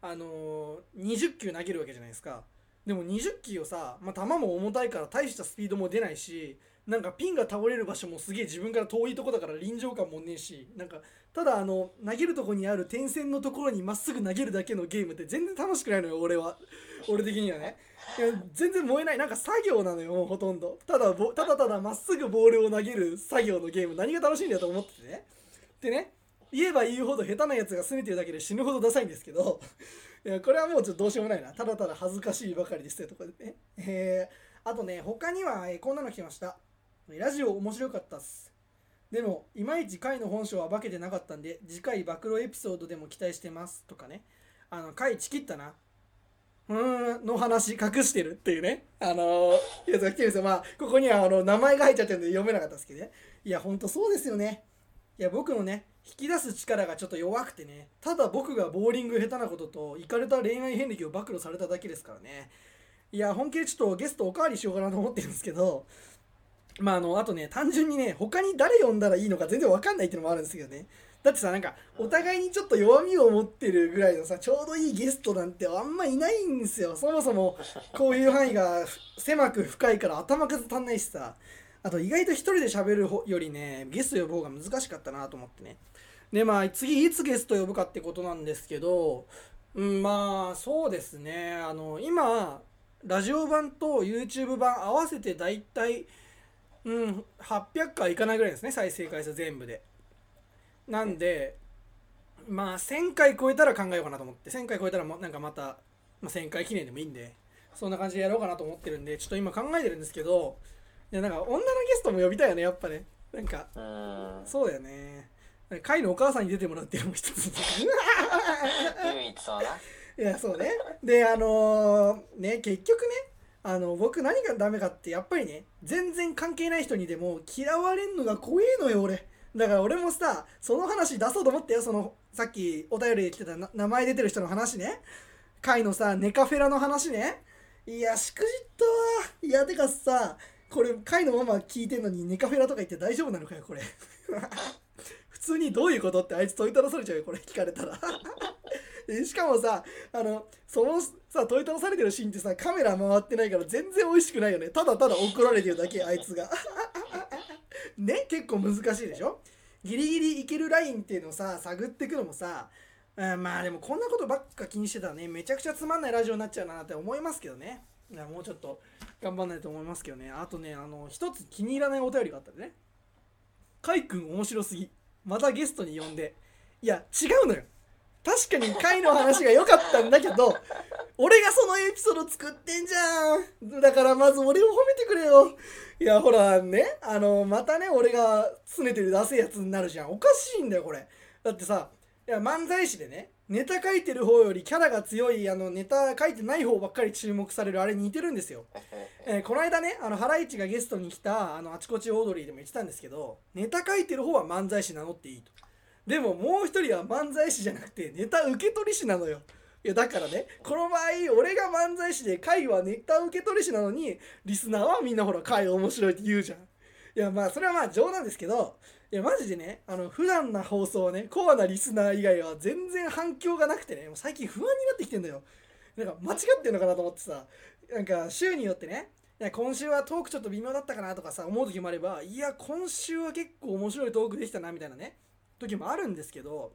あの20球投げるわけじゃないですか。でも20球をさ、まあ、球も重たいから大したスピードも出ないしなんかピンが倒れる場所もすげえ自分から遠いとこだから臨場感もねえしなんかただあの投げるとこにある点線のところにまっすぐ投げるだけのゲームって全然楽しくないのよ俺は。俺的にはね。全然燃えない。なんか作業なのよもうほとんど。ただぼただただまっすぐボールを投げる作業のゲーム。何が楽しいんだよと思っててね。でね言えば言うほど下手なやつが拗ねてるだけで死ぬほどダサいんですけど。いやこれはもうちょっとどうしようもないな。ただただ恥ずかしいばかりですというところでね。えー、あとね他には、えーこんなの来てました。ラジオ面白かったっす。でもいまいち回の本性は化けてなかったんで次回暴露エピソードでも期待してます。とかね。あの回ちきったな。うんの話隠してるっていうね。あのー、やつが来てるんですよ。まあここにはあの名前が入っちゃってるんで読めなかったですけどね。いやほんとそうですよね。いや僕のね引き出す力がちょっと弱くてね。ただ僕がボーリング下手なこととイカれた恋愛遍歴を暴露されただけですからね。いや本気でちょっとゲストおかわりしようかなと思ってるんですけどまああのあとね単純にね他に誰呼んだらいいのか全然わかんないっていうのもあるんですけどね。だってさなんかお互いにちょっと弱みを持ってるぐらいのさちょうどいいゲストなんてあんまいないんですよ。そもそもこういう範囲が狭く深いから頭数足んないしさ。あと意外と一人で喋るよりねゲスト呼ぶ方が難しかったなと思ってね。でまあ次いつゲスト呼ぶかってことなんですけど、うん、まあそうですね。あの今ラジオ版と YouTube 版合わせてだいたいうん800回いかないぐらいですね。再生回数全部で。なんでまあ1000回超えたら考えようかなと思って1000回超えたらもなんかまた、まあ、1000回記念でもいいんでそんな感じでやろうかなと思ってるんでちょっと今考えてるんですけどいやなんか女のゲストも呼びたいよねやっぱね。なんかそうだよね。会のお母さんに出てもらうっていうのも一つ。唯一そうな。いやそうね。であのーね結局ねあの僕何がダメかってやっぱりね全然関係ない人にでも嫌われんのが怖えのよ俺だから俺もさその話出そうと思ったよ。そのさっきお便りで来てた名前出てる人の話ね。会のさネカフェラの話ね。いやしくじったわいやてかさこれ会のママ聞いてんのにネカフェラとか言って大丈夫なのかよこれ。普通にどういうことってあいつ問いただされちゃうよこれ聞かれたら。しかもさあのそのさ問いただされてるシーンってさカメラ回ってないから全然美味しくないよね。ただただ怒られてるだけあいつが。ね結構難しいでしょ？ギリギリいけるラインっていうのをさ探っていくのもさうんまあでもこんなことばっか気にしてたらねめちゃくちゃつまんないラジオになっちゃうなって思いますけどね。いやもうちょっと頑張んないと思いますけどね。あとねあの一つ気に入らないお便りがあったんでね。かいくん面白すぎ。またゲストに呼んで。いや違うのよ。確かに回の話が良かったんだけど俺がそのエピソード作ってんじゃん。だからまず俺を褒めてくれよ。いやほらねあのまたね俺が拗ねてる出せやつになるじゃん。おかしいんだよこれ。だってさいや漫才師でねネタ書いてる方よりキャラが強いあのネタ書いてない方ばっかり注目されるあれ似てるんですよ。えーこの間ねあのハライチがゲストに来たあのあちこちオードリーでも言ってたんですけどネタ書いてる方は漫才師名乗っていいと。でももう一人は漫才師じゃなくてネタ受け取り師なのよ。いやだからねこの場合俺が漫才師で会はネタ受け取り師なのにリスナーはみんなほら会面白いって言うじゃん。いやまあそれはまあ冗談ですけどいやマジでねあの普段な放送はねコアなリスナー以外は全然反響がなくてねもう最近不安になってきてんだよ。なんか間違ってんのかなと思ってさなんか週によってねいや今週はトークちょっと微妙だったかなとかさ思う時もあればいや今週は結構面白いトークできたなみたいなね。時もあるんですけど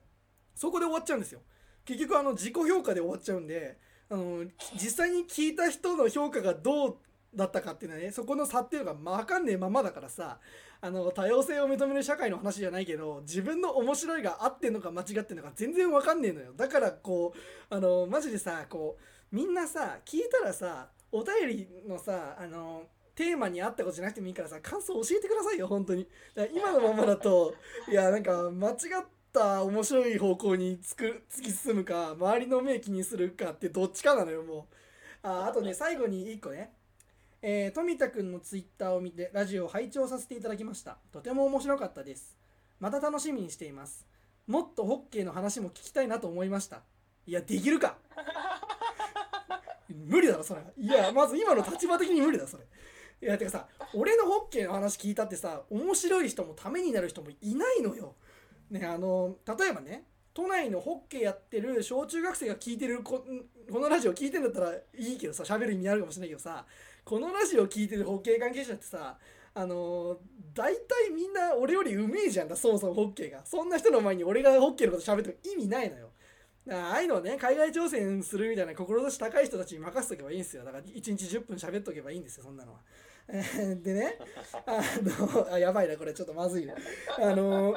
そこで終わっちゃうんですよ。結局あの自己評価で終わっちゃうんであの実際に聞いた人の評価がどうだったかっていうのはねそこの差っていうのが分かんねえままだからさあの多様性を認める社会の話じゃないけど自分の面白いが合ってんのか間違ってんのか全然分かんねえのよ。だからこうあのマジでさこうみんなさ聞いたらさお便りのさあのテーマに合ったことじゃなくてもいいからさ感想教えてくださいよ本当に。だ今のままだと いやなんか間違った面白い方向につく突き進むか周りの目気にするかってどっちかなのよもう。ああとね最後に1個ね。えー、富田くんのツイッターを見てラジオを拝聴させていただきました。とても面白かったです。また楽しみにしています。もっとホッケーの話も聞きたいなと思いました。いやできるか。無理だろそれ。いやまず今の立場的に無理だそれいやてかさ俺のホッケーの話聞いたってさ面白い人もためになる人もいないのよ。ねあの例えばね都内のホッケーやってる小中学生が聞いてるここのラジオ聞いてんだったらいいけどさ喋る意味あるかもしれないけどさこのラジオ聞いてるホッケー関係者ってさあの、大体みんな俺よりうめえじゃんだそもそもホッケーが。そんな人の前に俺がホッケーのこと喋っても意味ないのよ。だからああいうのね海外挑戦するみたいな志高い人たちに任せとけばいいんですよ。だから1日10分喋っとけばいいんですよそんなのは。でねあのあやばいなこれちょっとまずいな。あの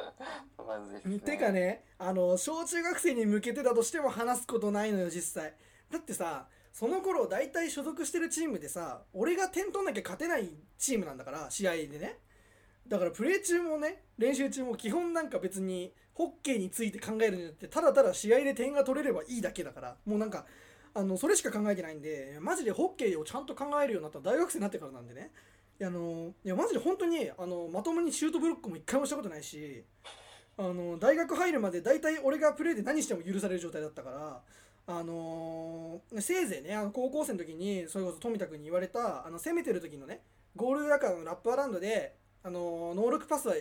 ー、てかねあの小中学生に向けてだとしても話すことないのよ実際。だってさその頃大体所属してるチームでさ俺が点取んなきゃ勝てないチームなんだから試合でね。だからプレー中もね練習中も基本なんか別にホッケーについて考えるんじゃなくてただただ試合で点が取れればいいだけだから。もうなんかあのそれしか考えてないんでマジでホッケーをちゃんと考えるようになった大学生になってからなんでね。いやあのいやマジで本当にあのまともにシュートブロックも一回もしたことないしあの大学入るまで大体俺がプレーで何しても許される状態だったからあのー、せいぜいねあの高校生の時にそれこそ富田君に言われたあの攻めてる時のねゴール中のラップアラウンドで、あのー、ノールックパスは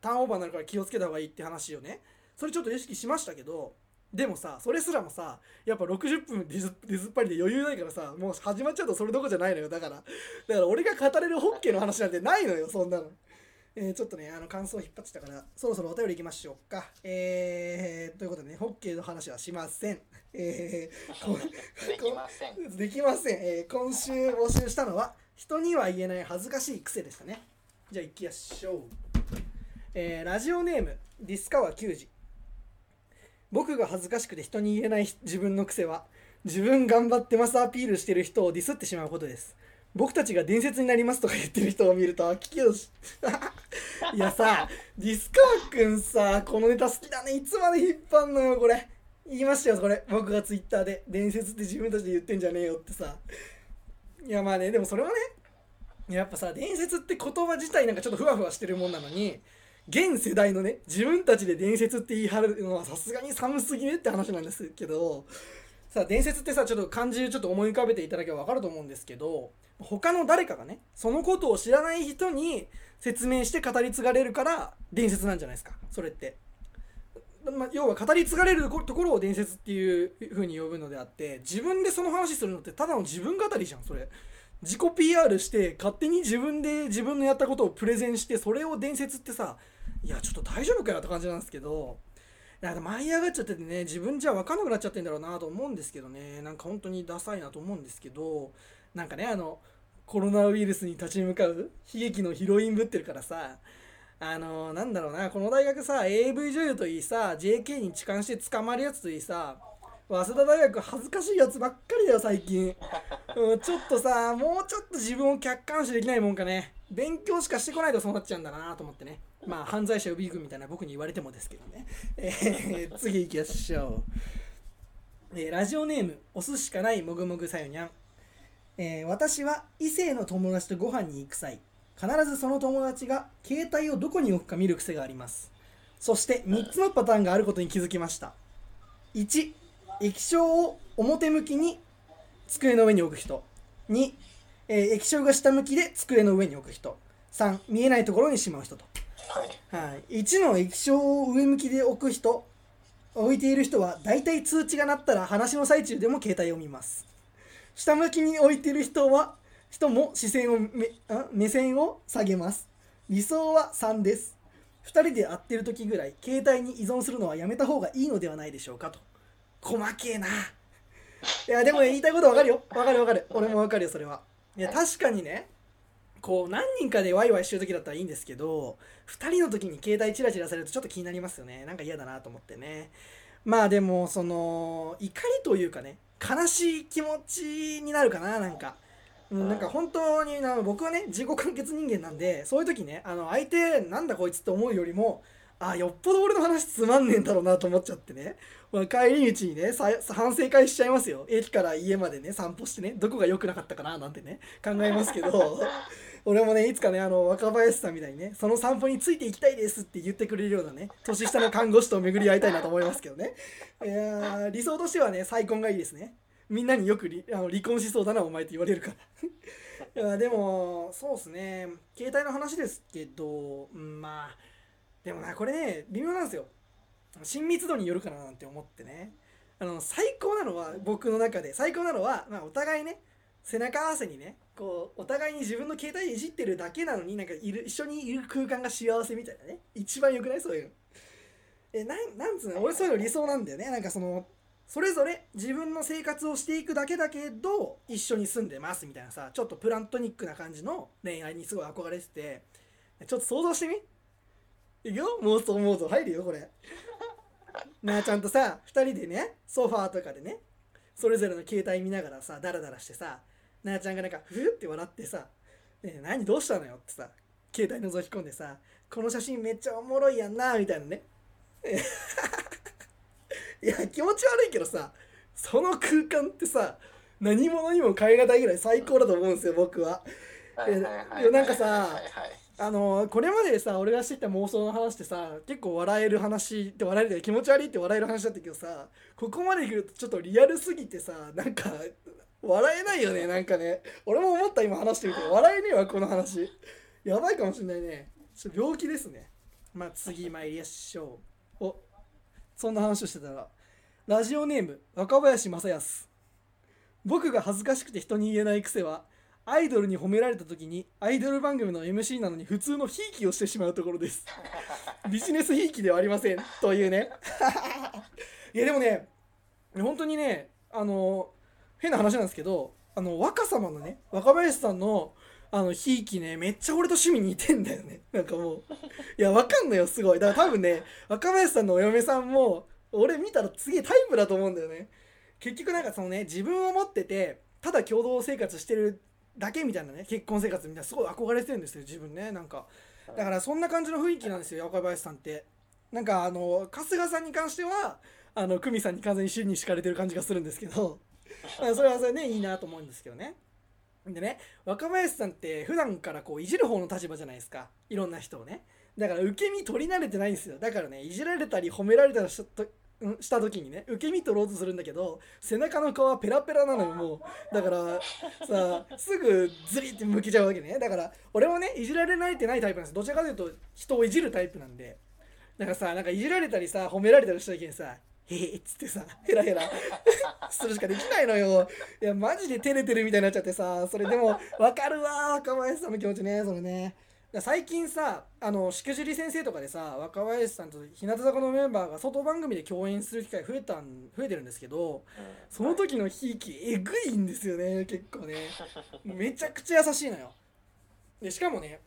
ターンオーバーになるから気をつけた方がいいって話をねそれちょっと意識しましたけどでもさそれすらもさやっぱ60分出ずっぱりで余裕ないからさもう始まっちゃうとそれどころじゃないのよだからだから俺が語れるホッケーの話なんてないのよそんなの。えー、ちょっとね、あの感想を引っ張ってたから、そろそろお便りいきましょうか。えー、ということでね、ホッケーの話はしません。えー、できません。できません。えー、今週募集したのは、人には言えない恥ずかしい癖でしたね。じゃあ行きましょう。えー、ラジオネーム、ディスカワ球児。僕が恥ずかしくて人に言えない自分の癖は、自分頑張ってますアピールしてる人をディスってしまうことです。僕たちが伝説になりますとか言ってる人を見ると、聞きよし。いやさ、ディスカワくんさ、このネタ好きだね。いつまで引っ張んのよ、これ。言いましたよ、これ。僕がツイッターで。伝説って自分たちで言ってんじゃねえよってさ。いや、まあね、でもそれはね、やっぱさ、伝説って言葉自体なんかちょっとふわふわしてるもんなのに、現世代のね、自分たちで伝説って言い張るのはさすがに寒すぎねって話なんですけど、さあ伝説ってさちょっと漢字ちょっと思い浮かべていただけば分かると思うんですけど他の誰かがねそのことを知らない人に説明して語り継がれるから伝説なんじゃないですかそれって。ま、要は語り継がれるところを伝説っていう風に呼ぶのであって自分でその話するのってただの自分語りじゃんそれ自己 PR して勝手に自分で自分のやったことをプレゼンしてそれを伝説ってさいやちょっと大丈夫かよって感じなんですけどなんか舞い上がっちゃっててね自分じゃ分かんなくなっちゃってんだろうなと思うんですけどね。なんか本当にダサいなと思うんですけどなんかねあのコロナウイルスに立ち向かう悲劇のヒロインぶってるからさあのなんだろうなこの大学さ AV 女優といいさ JK に痴漢して捕まるやつといいさ早稲田大学恥ずかしいやつばっかりだよ最近、うん、ちょっとさもうちょっと自分を客観視できないもんかね。勉強しかしてこないとそうなっちゃうんだなと思ってね。まあ犯罪者予備軍みたいな僕に言われてもですけどね、えー、次行きましょう、えー、ラジオネームお寿しかないもぐもぐさよにゃん。えー、私は異性の友達とご飯に行く際必ずその友達が携帯をどこに置くか見る癖があります。そして3つのパターンがあることに気づきました。1液晶を表向きに机の上に置く人。2、えー、液晶が下向きで机の上に置く人。3見えないところにしまう人と、はい、1の液晶を上向きで置く人置いている人は大体通知が鳴ったら話の最中でも携帯を見ます。下向きに置いている人は人も視線を目目線を下げます。理想は3です。2人で会ってる時ぐらい携帯に依存するのはやめた方がいいのではないでしょうかと。細けえな。いやでも、言いたいことわかるよ。わかるわかる。俺もわかるよそれは。いや確かにねこう何人かでワイワイしてる時だったらいいんですけど2人の時に携帯チラチラされるとちょっと気になりますよね。なんか嫌だなと思ってね。まあでもその怒りというかね悲しい気持ちになるかななんか、うん、なんか本当にな僕はね自己完結人間なんでそういう時ねあの相手なんだこいつって思うよりもあよっぽど俺の話つまんねえんだろうなと思っちゃってね、まあ、帰り道にねさ反省会しちゃいますよ。駅から家までね散歩してねどこが良くなかったかななんてね考えますけど 俺もねいつかねあの若林さんみたいにねその散歩についていきたいですって言ってくれるようなね年下の看護師と巡り合いたいなと思いますけどね。いや理想としてはね再婚がいいですね。みんなによくあの離婚しそうだなお前って言われるから。いやでもそうっすね。携帯の話ですけど、まあでもなこれね微妙なんですよ。親密度によるかななんて思ってね。あの最高なのは僕の中で最高なのは、まあ、お互いね背中合わせにねこうお互いに自分の携帯いじってるだけなのになんかいる一緒にいる空間が幸せみたいなね。一番よくないそういうのえなんなんつうの俺そういうの理想なんだよね。なんかそのそれぞれ自分の生活をしていくだけだけど一緒に住んでますみたいなさちょっとプラントニックな感じの恋愛にすごい憧れてて。ちょっと想像してみ？いくよ？妄想モード。入るよこれ。なあちゃんとさ2人でねソファーとかでねそれぞれの携帯見ながらさダラダラしてさなあちゃんがなんかふふって笑ってさ「ねえ何どうしたのよ」ってさ携帯覗き込んでさ「この写真めっちゃおもろいやんな」みたいなね。いや気持ち悪いけどさその空間ってさ何者にも代え難いぐらい最高だと思うんですよ僕は。はいはいはいいやなんかさはいはいあのこれまでさ俺がしてきた妄想の話ってさ結構笑える話って笑える気持ち悪いって笑える話だったけどさここまで来るとちょっとリアルすぎてさなんか笑えないよねなんかね。俺も思った今話してみて。笑えねえわこの話。やばいかもしんないね。ちょっと病気ですね。まあ次参りましょう。おそんな話をしてたらラジオネーム若林正康。僕が恥ずかしくて人に言えない癖はアイドルに褒められた時にアイドル番組の MC なのに普通のひいきをしてしまうところです。ビジネスひいきではありませんというね。いやでもね本当にねあの変な話なんですけどあの若様のね若林さんのあのひいきねめっちゃ俺と趣味似てんだよね。なんかもういやわかんないよすごい。だから多分ね若林さんのお嫁さんも俺見たらすげえタイプだと思うんだよね。結局なんかそのね自分を持っててただ共同生活してるだけみたいなね結婚生活みたいなすごい憧れてるんですよ自分ね。なんかだからそんな感じの雰囲気なんですよ若林さんって。なんかあの春日さんに関してはあの久美さんに完全に尻に敷かれてる感じがするんですけど まあそれはそれねいいなと思うんですけどね。でね若林さんって普段からこういじる方の立場じゃないですか。いろんな人をね。だから受け身取り慣れてないんですよ。だからねいじられたり褒められたりした時にね受け身取ろうとするんだけど背中の皮ペラペラなのよもう。だからさすぐズリって向けちゃうわけね。だから俺もねいじられ慣れてないタイプなんです。どちらかというと人をいじるタイプなんで。だからさなんかいじられたりさ褒められたりした時にさ「へへ」っつってさヘラヘラ するしかできないのよ。いやマジで照れてるみたいになっちゃってさそれでも分かるわ若林さんの気持ちねそれね。最近さあのしくじり先生とかでさ若林さんと日向坂のメンバーが外番組で共演する機会増えたん増えてるんですけどその時のひいきえぐいんですよね 結構ね。めちゃくちゃ優しいのよ。でしかもね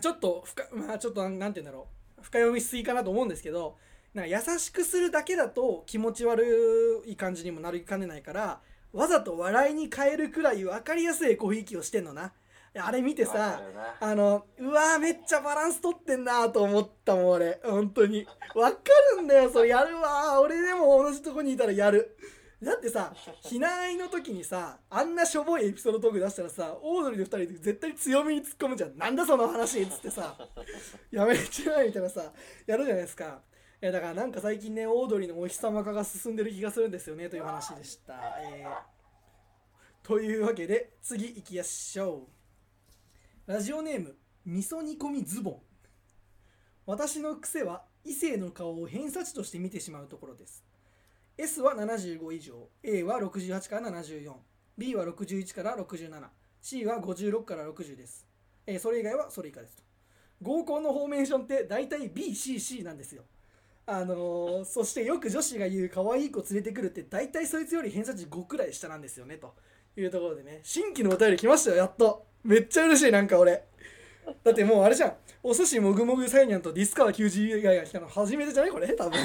ちょっと深まあちょっとなんて言うんだろう。深読みしすぎかなと思うんですけどなんか優しくするだけだと気持ち悪い感じにもなりかねないからわざと笑いに変えるくらい分かりやすいエコひいきをしてんのなあれ見てわさあのうわーめっちゃバランス取ってんなと思ったもん俺。本当に。わかるんだよそれやるわ俺でも同じとこにいたらやる。だってさ避難愛の時にさあんなしょぼいエピソードトーク出したらさオードリーで2人で絶対強めに突っ込むじゃん。なんだその話っつってさ やめちゃえみたいなさやるじゃないですか。いやだからなんか最近ねオードリーのお日様化が進んでる気がするんですよねという話でした、えー。というわけで次行きましょうラジオネーム味噌煮込みズボン。私の癖は異性の顔を偏差値として見てしまうところです。S は75以上 A は68から 74B は61から 67C は56から60です、えーそれ以外はそれ以下ですと。合コンのフォーメーションって大体 BCC なんですよ。あのーそしてよく女子が言う可愛い子連れてくるって大体そいつより偏差値5くらい下なんですよねというところでね。新規のお便り来ましたよやっと。めっちゃ嬉しいなんか俺。だってもうあれじゃん。お寿司もぐもぐサイニャンとディスカワー90以外が来たの初めてじゃない？これ多分。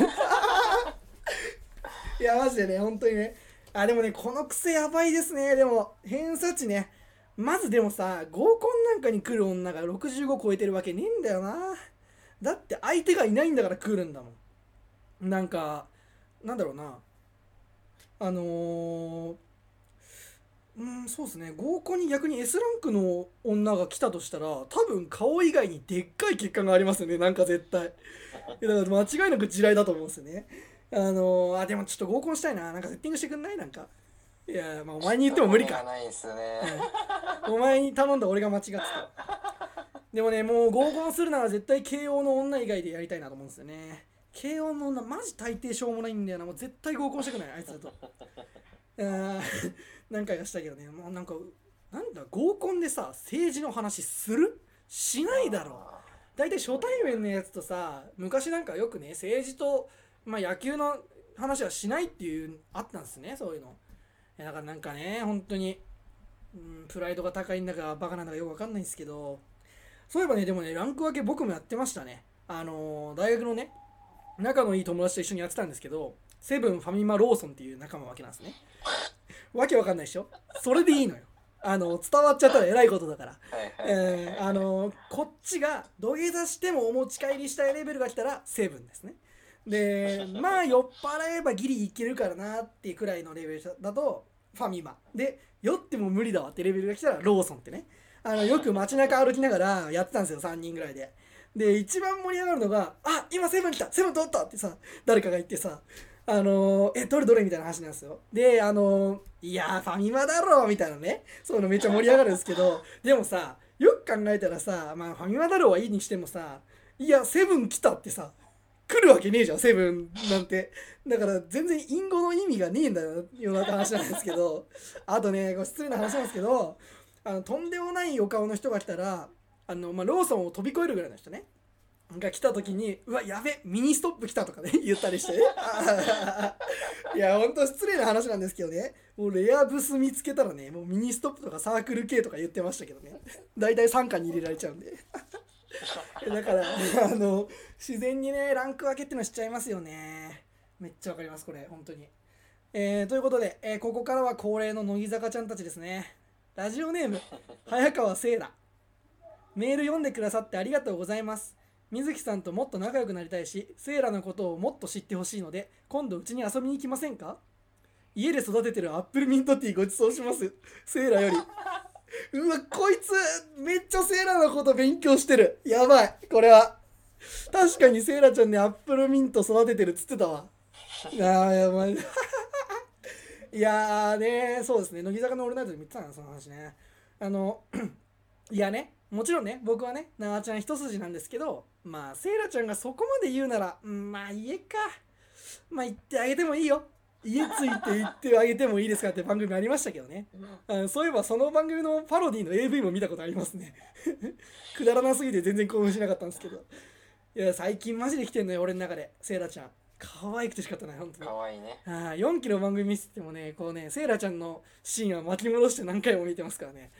いやマジでね本当にね。あでもねこの癖やばいですね。でも偏差値ね。まずでもさ合コンなんかに来る女が65超えてるわけねえんだよな。だって相手がいないんだから来るんだもん。なんかなんだろうな。あのー、うんそうですね。合コンに逆に S ランクの女が来たとしたら多分顔以外にでっかい血管がありますよね。なんか絶対。だから間違いなく地雷だと思うんですよね。あのー、あでもちょっと合コンしたいな。なんかセッティングしてくんない？なんか。いやまあお前に言っても無理か。ないですね。お前に頼んだ俺が間違ってた。でもねもう合コンするなら絶対慶応の女以外でやりたいなと思うんですよね。慶応の女マジ大抵しょうもないんだよな。もう絶対合コンしたくないあいつだと。あー何回かしたけどね。もうなんかなんだ？合コンでさ政治の話する？しないだろ。大体初対面のやつとさ昔なんかよくね政治と、まあ、野球の話はしないっていうあったんですねそういうの。だからなんかね本当にうんプライドが高いんだかバカなんだかよくわかんないんですけどそういえばねでもねランク分け僕もやってましたね。あのー大学のね仲のいい友達と一緒にやってたんですけどセブンファミマローソンっていう仲間分けなんですね。わけわかんないでしょ？それでいいのよ。あの伝わっちゃったらえらいことだから。あのーこっちが土下座してもお持ち帰りしたいレベルが来たらセブンですね。で まあ酔っ払えばギリいけるからなっていうくらいのレベルだとファミマ。で酔っても無理だわってレベルが来たらローソンってね。あのよく街中歩きながらやってたんですよ3人ぐらいで。で一番盛り上がるのが「あ今セブン来たセブン取った!」ってさ誰かが言ってさあのえどれどれみたいな話なんですよ。であのいやファミマだろみたいなね。そういうのめっちゃ盛り上がるんですけど。でもさよく考えたらさまあファミマだろうはいいにしてもさいやセブン来たってさ来るわけねえじゃんセブンなんて。だから全然隠語の意味がねえんだよような話なんですけど。あとね失礼な話なんですけどあのとんでもないお顔の人が来たらあの、まあ、ローソンを飛び越えるぐらいの人ね。が来た時に「うわやべミニストップ来た」とかね 言ったりして。いやほんと失礼な話なんですけどね。もうレアブス見つけたらねもうミニストップとかサークル K とか言ってましたけどね。大体傘下に入れられちゃうんで。だからあの自然にねランク分けってのしちゃいますよね。めっちゃわかりますこれ本当に。えーということで、えーここからは恒例の乃木坂ちゃんたちですね。ラジオネーム早川せいらメール読んでくださってありがとうございます。水木さんともっと仲良くなりたいしセイラのことをもっと知ってほしいので今度うちに遊びに来ませんか？家で育ててるアップルミントティーごちそうします。セイラより。うわこいつめっちゃセイラのこと勉強してる。やばい。これは。確かにセイラちゃんねアップルミント育ててるっつってたわ。あーやばい。いやーねそうですね。乃木坂のオールナイトでも言ってたなその話ね。あの いやね。もちろんね僕はねなあちゃん一筋なんですけどまあセイラちゃんがそこまで言うならうんまあ家か。まあ行ってあげてもいいよ。家ついて行ってあげてもいいですかって番組ありましたけどね。あのそういえばその番組のパロディの AV も見たことありますね。くだらなすぎて全然興奮しなかったんですけど。いや最近マジで来てんのよ俺の中で。セイラちゃん。可愛くて仕方ない本当に。かわいいね。あー4期の番組見せてもねこうねセイラちゃんのシーンは巻き戻して何回も見てますからね。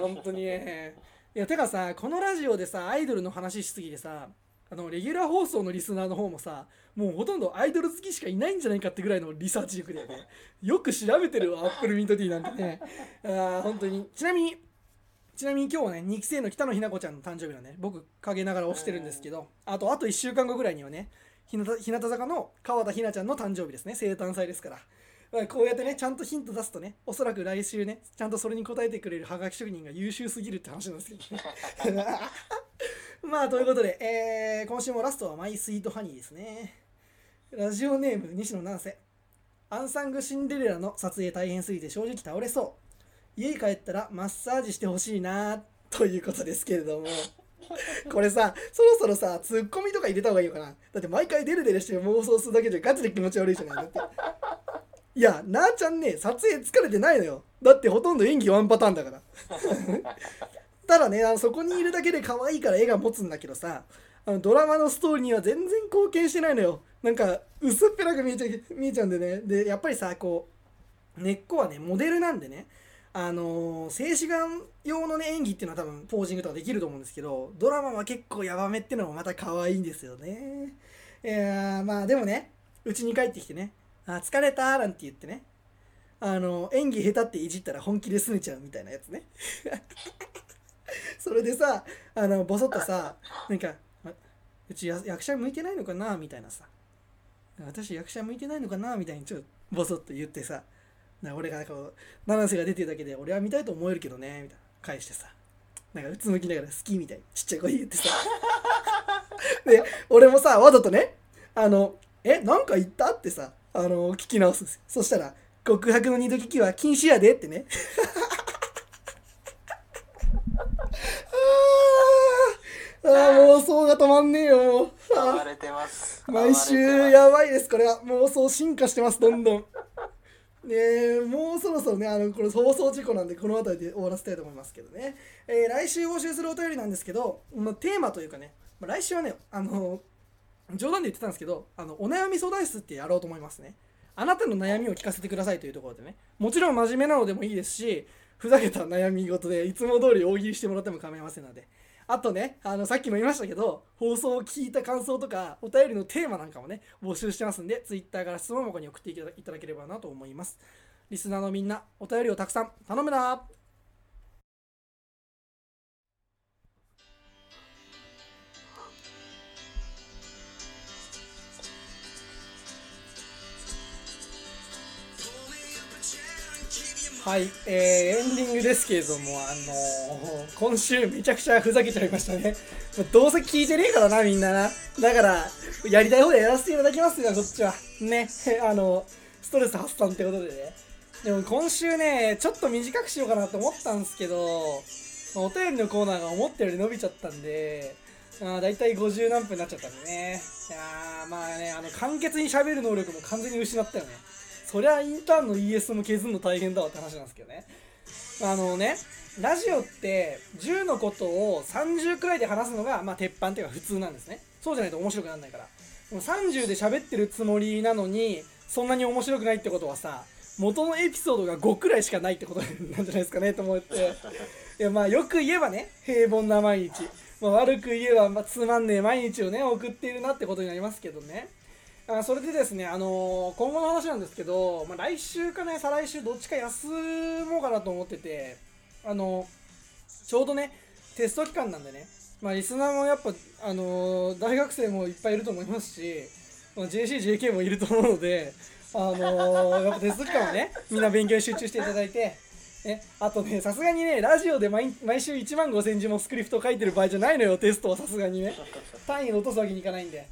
本当にねいやてかさこのラジオでさアイドルの話しすぎてさあのレギュラー放送のリスナーの方もさもうほとんどアイドル好きしかいないんじゃないかってぐらいのリサーチ力だよね。よく調べてるわアップルミントティーなんてね。あ本当に。ちなみにちなみに今日はね2期生の北野日な子ちゃんの誕生日なんで僕陰ながら推してるんですけどあとあと1週間後ぐらいにはね日向日向坂の川田ひなちゃんの誕生日ですね。生誕祭ですから、まあ、こうやってねちゃんとヒント出すとねおそらく来週ねちゃんとそれに答えてくれるハガキ職人が優秀すぎるって話なんですけどね。まあということで、えー今週もラストはマイスイートハニーですね。ラジオネーム西野南瀬。アンサングシンデレラの撮影大変すぎて正直倒れそう。家に帰ったらマッサージしてほしいなということですけれども。これさそろそろさツッコミとか入れた方がいいのかな。だって毎回デレデレして妄想するだけじゃガチで気持ち悪いじゃない。だって。いやなあちゃんね撮影疲れてないのよ。だってほとんど演技ワンパターンだから。ただねあのそこにいるだけで可愛いから絵が持つんだけどさあのドラマのストーリーには全然貢献してないのよ。なんか薄っぺらく見えちゃう見えちゃうんでね。でやっぱりさこう根っこはねモデルなんでねあのー静止画用のね演技っていうのは多分ポージングとかできると思うんですけどドラマは結構ヤバめっていうのもまた可愛いんですよね。いやーまあでもねうちに帰ってきてね「あ疲れた」なんて言ってね。あの演技下手っていじったら本気で拗ねちゃうみたいなやつね。それでさあのボソッとさなんかあうちや役者向いてないのかな？みたいなさ私役者向いてないのかな？みたいにちょっとボソッと言ってさ。な俺がこう七瀬が出てるだけで俺は見たいと思えるけどね。みたいな返してさ。なんかうつむきながら好きみたいにちっちゃい声言ってさ。で俺もさわざとねあのえなんか言った？ってさあの聞き直す。んですよそしたら告白の二度聞きは禁止やでってね。あーあー妄想が止まんねえよもう。あれてます。毎週やばいですこれは。妄想進化してますどんどん。ねえもうそろそろねあのこれ放送事故なんでこの辺りで終わらせたいと思いますけどね、えー来週募集するお便りなんですけど、まあ、テーマというかね、まあ来週はねあの冗談で言ってたんですけどあのお悩み相談室ってやろうと思いますね。あなたの悩みを聞かせてくださいというところでね。もちろん真面目なのでもいいですしふざけた悩み事でいつも通り大喜利してもらっても構いませんので。あとねあのさっきも言いましたけど放送を聞いた感想とかお便りのテーマなんかもね募集してますんで Twitter から質問箱に送っていただければなと思います。リスナーのみんなお便りをたくさん頼むなはい、えーエンディングですけれども、あのー今週めちゃくちゃふざけちゃいましたね。どうせ聞いてねえからな、みんなな。だから、やりたい方でやらせていただきますよ、こっちは。ね、あの、ストレス発散ってことでね。でも今週ね、ちょっと短くしようかなと思ったんですけど、お便りのコーナーが思ったより伸びちゃったんで、あだいたい50何分になっちゃったんでね。いやーまあね、あの、簡潔に喋る能力も完全に失ったよね。そりゃインターンの ES も削るの大変だわって話なんですけどね。あのね、ラジオって10のことを30くらいで話すのが、まあ、鉄板っていうか普通なんですね。そうじゃないと面白くならないから。でも30で喋ってるつもりなのに、そんなに面白くないってことはさ、元のエピソードが5くらいしかないってことなんじゃないですかねと思って。いやまあよく言えばね、平凡な毎日。まあ、悪く言えば、ま、つまんねえ毎日をね、送っているなってことになりますけどね。あそれでですね、あのー今後の話なんですけど、まあ、来週かね、再来週どっちか休もうかなと思ってて、あのちょうどね、テスト期間なんでね、まあ、リスナーもやっぱ、あのー大学生もいっぱいいると思いますし、まあ、JC、JK もいると思うので、あのーやっぱテスト期間はね、みんな勉強に集中していただいて、ね、あとね、さすがにね、ラジオで毎毎週1万5000字もスクリプト書いてる場合じゃないのよ、テストはさすがにね。単位を落とすわけにいかないんで。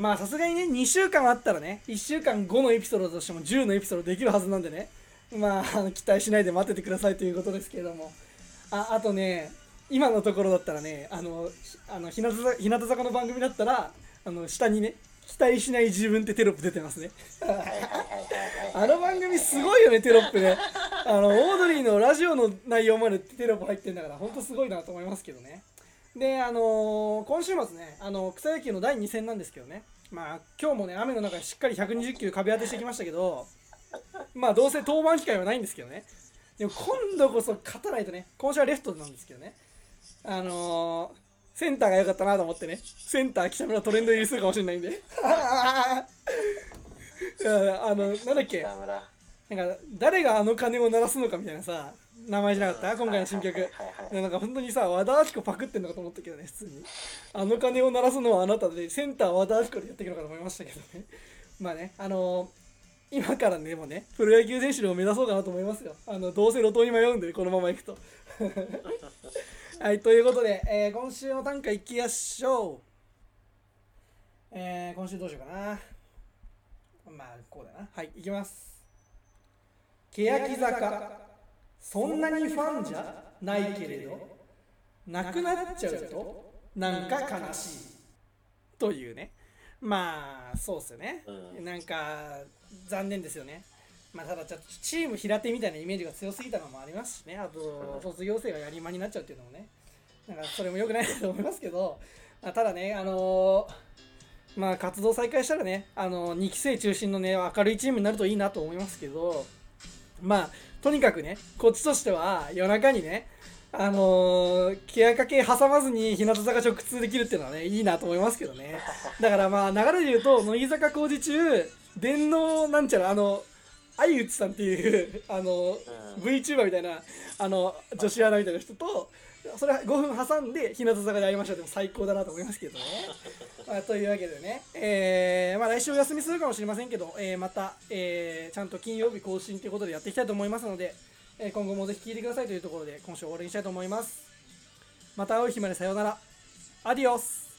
まあさすがにね、2週間あったらね、1週間5のエピソードとしても10のエピソードできるはずなんでね、まあ、期待しないで待っててくださいということですけれども。あ、あとね、今のところだったらね、あの、あの日向日向坂の番組だったら、あの、下にね、期待しない自分ってテロップ出てますね。あの番組すごいよね、テロップね。あの、オードリーのラジオの内容までテロップ入ってんだから、ほんとすごいなと思いますけどね。で、あのー今週末ね、あの、草野球の第2戦なんですけどね。まあ、今日もね、雨の中でしっかり120球壁当てしてきましたけど、まあ、どうせ登板機会はないんですけどね。でも、今度こそ勝たないとね、今週はレフトなんですけどね。あのーセンターが良かったなと思ってね、センター北村トレンド入りするかもしれないんで。あの、なんだっけ、なんか誰があの鐘を鳴らすのかみたいなさ名前じゃなかった？今回の新曲。なんか本当にさ和田アキ子パクってんのかと思ったけどね普通に。あの鐘を鳴らすのはあなたでセンター和田アキ子でやっていくのかと思いましたけどね。まあねあのー今からねでもねプロ野球選手を目指そうかなと思いますよ。あのどうせ路頭に迷うんでこのままいくと。はいということで、えー今週の短歌いきましょう。えー今週どうしようかな。まあこうだな。はいいきます。欅坂そんなにファンじゃないけれどなくなっちゃうとなんか悲しい。というね。まあそうっすよね、うん。なんか残念ですよね。まあただちょっとチーム平手みたいなイメージが強すぎたのもありますしね。あと卒業生がやりまになっちゃうっていうのもね。なんかそれも良くないなと思いますけど、まあただねあのーまあ活動再開したらね、あの2期生中心のね明るいチームになるといいなと思いますけど。まあとにかくねこっちとしては夜中にねあのー、ケアかけ挟まずに日向坂直通できるっていうのはねいいなと思いますけどね。だからまあ流れで言うと乃木坂工事中電脳なんちゃらあの相内さんっていうあの、うん。VTuber みたいなあの女子アナみたいな人とそれ5分挟んで日向坂で会いましょう。でも最高だなと思いますけどね、まあ、というわけでね、えーまあ、来週お休みするかもしれませんけど、えーまた、えーちゃんと金曜日更新ということでやっていきたいと思いますので、えー今後もぜひ聞いてくださいというところで今週終わりにしたいと思います。また会う日までさようなら。アディオス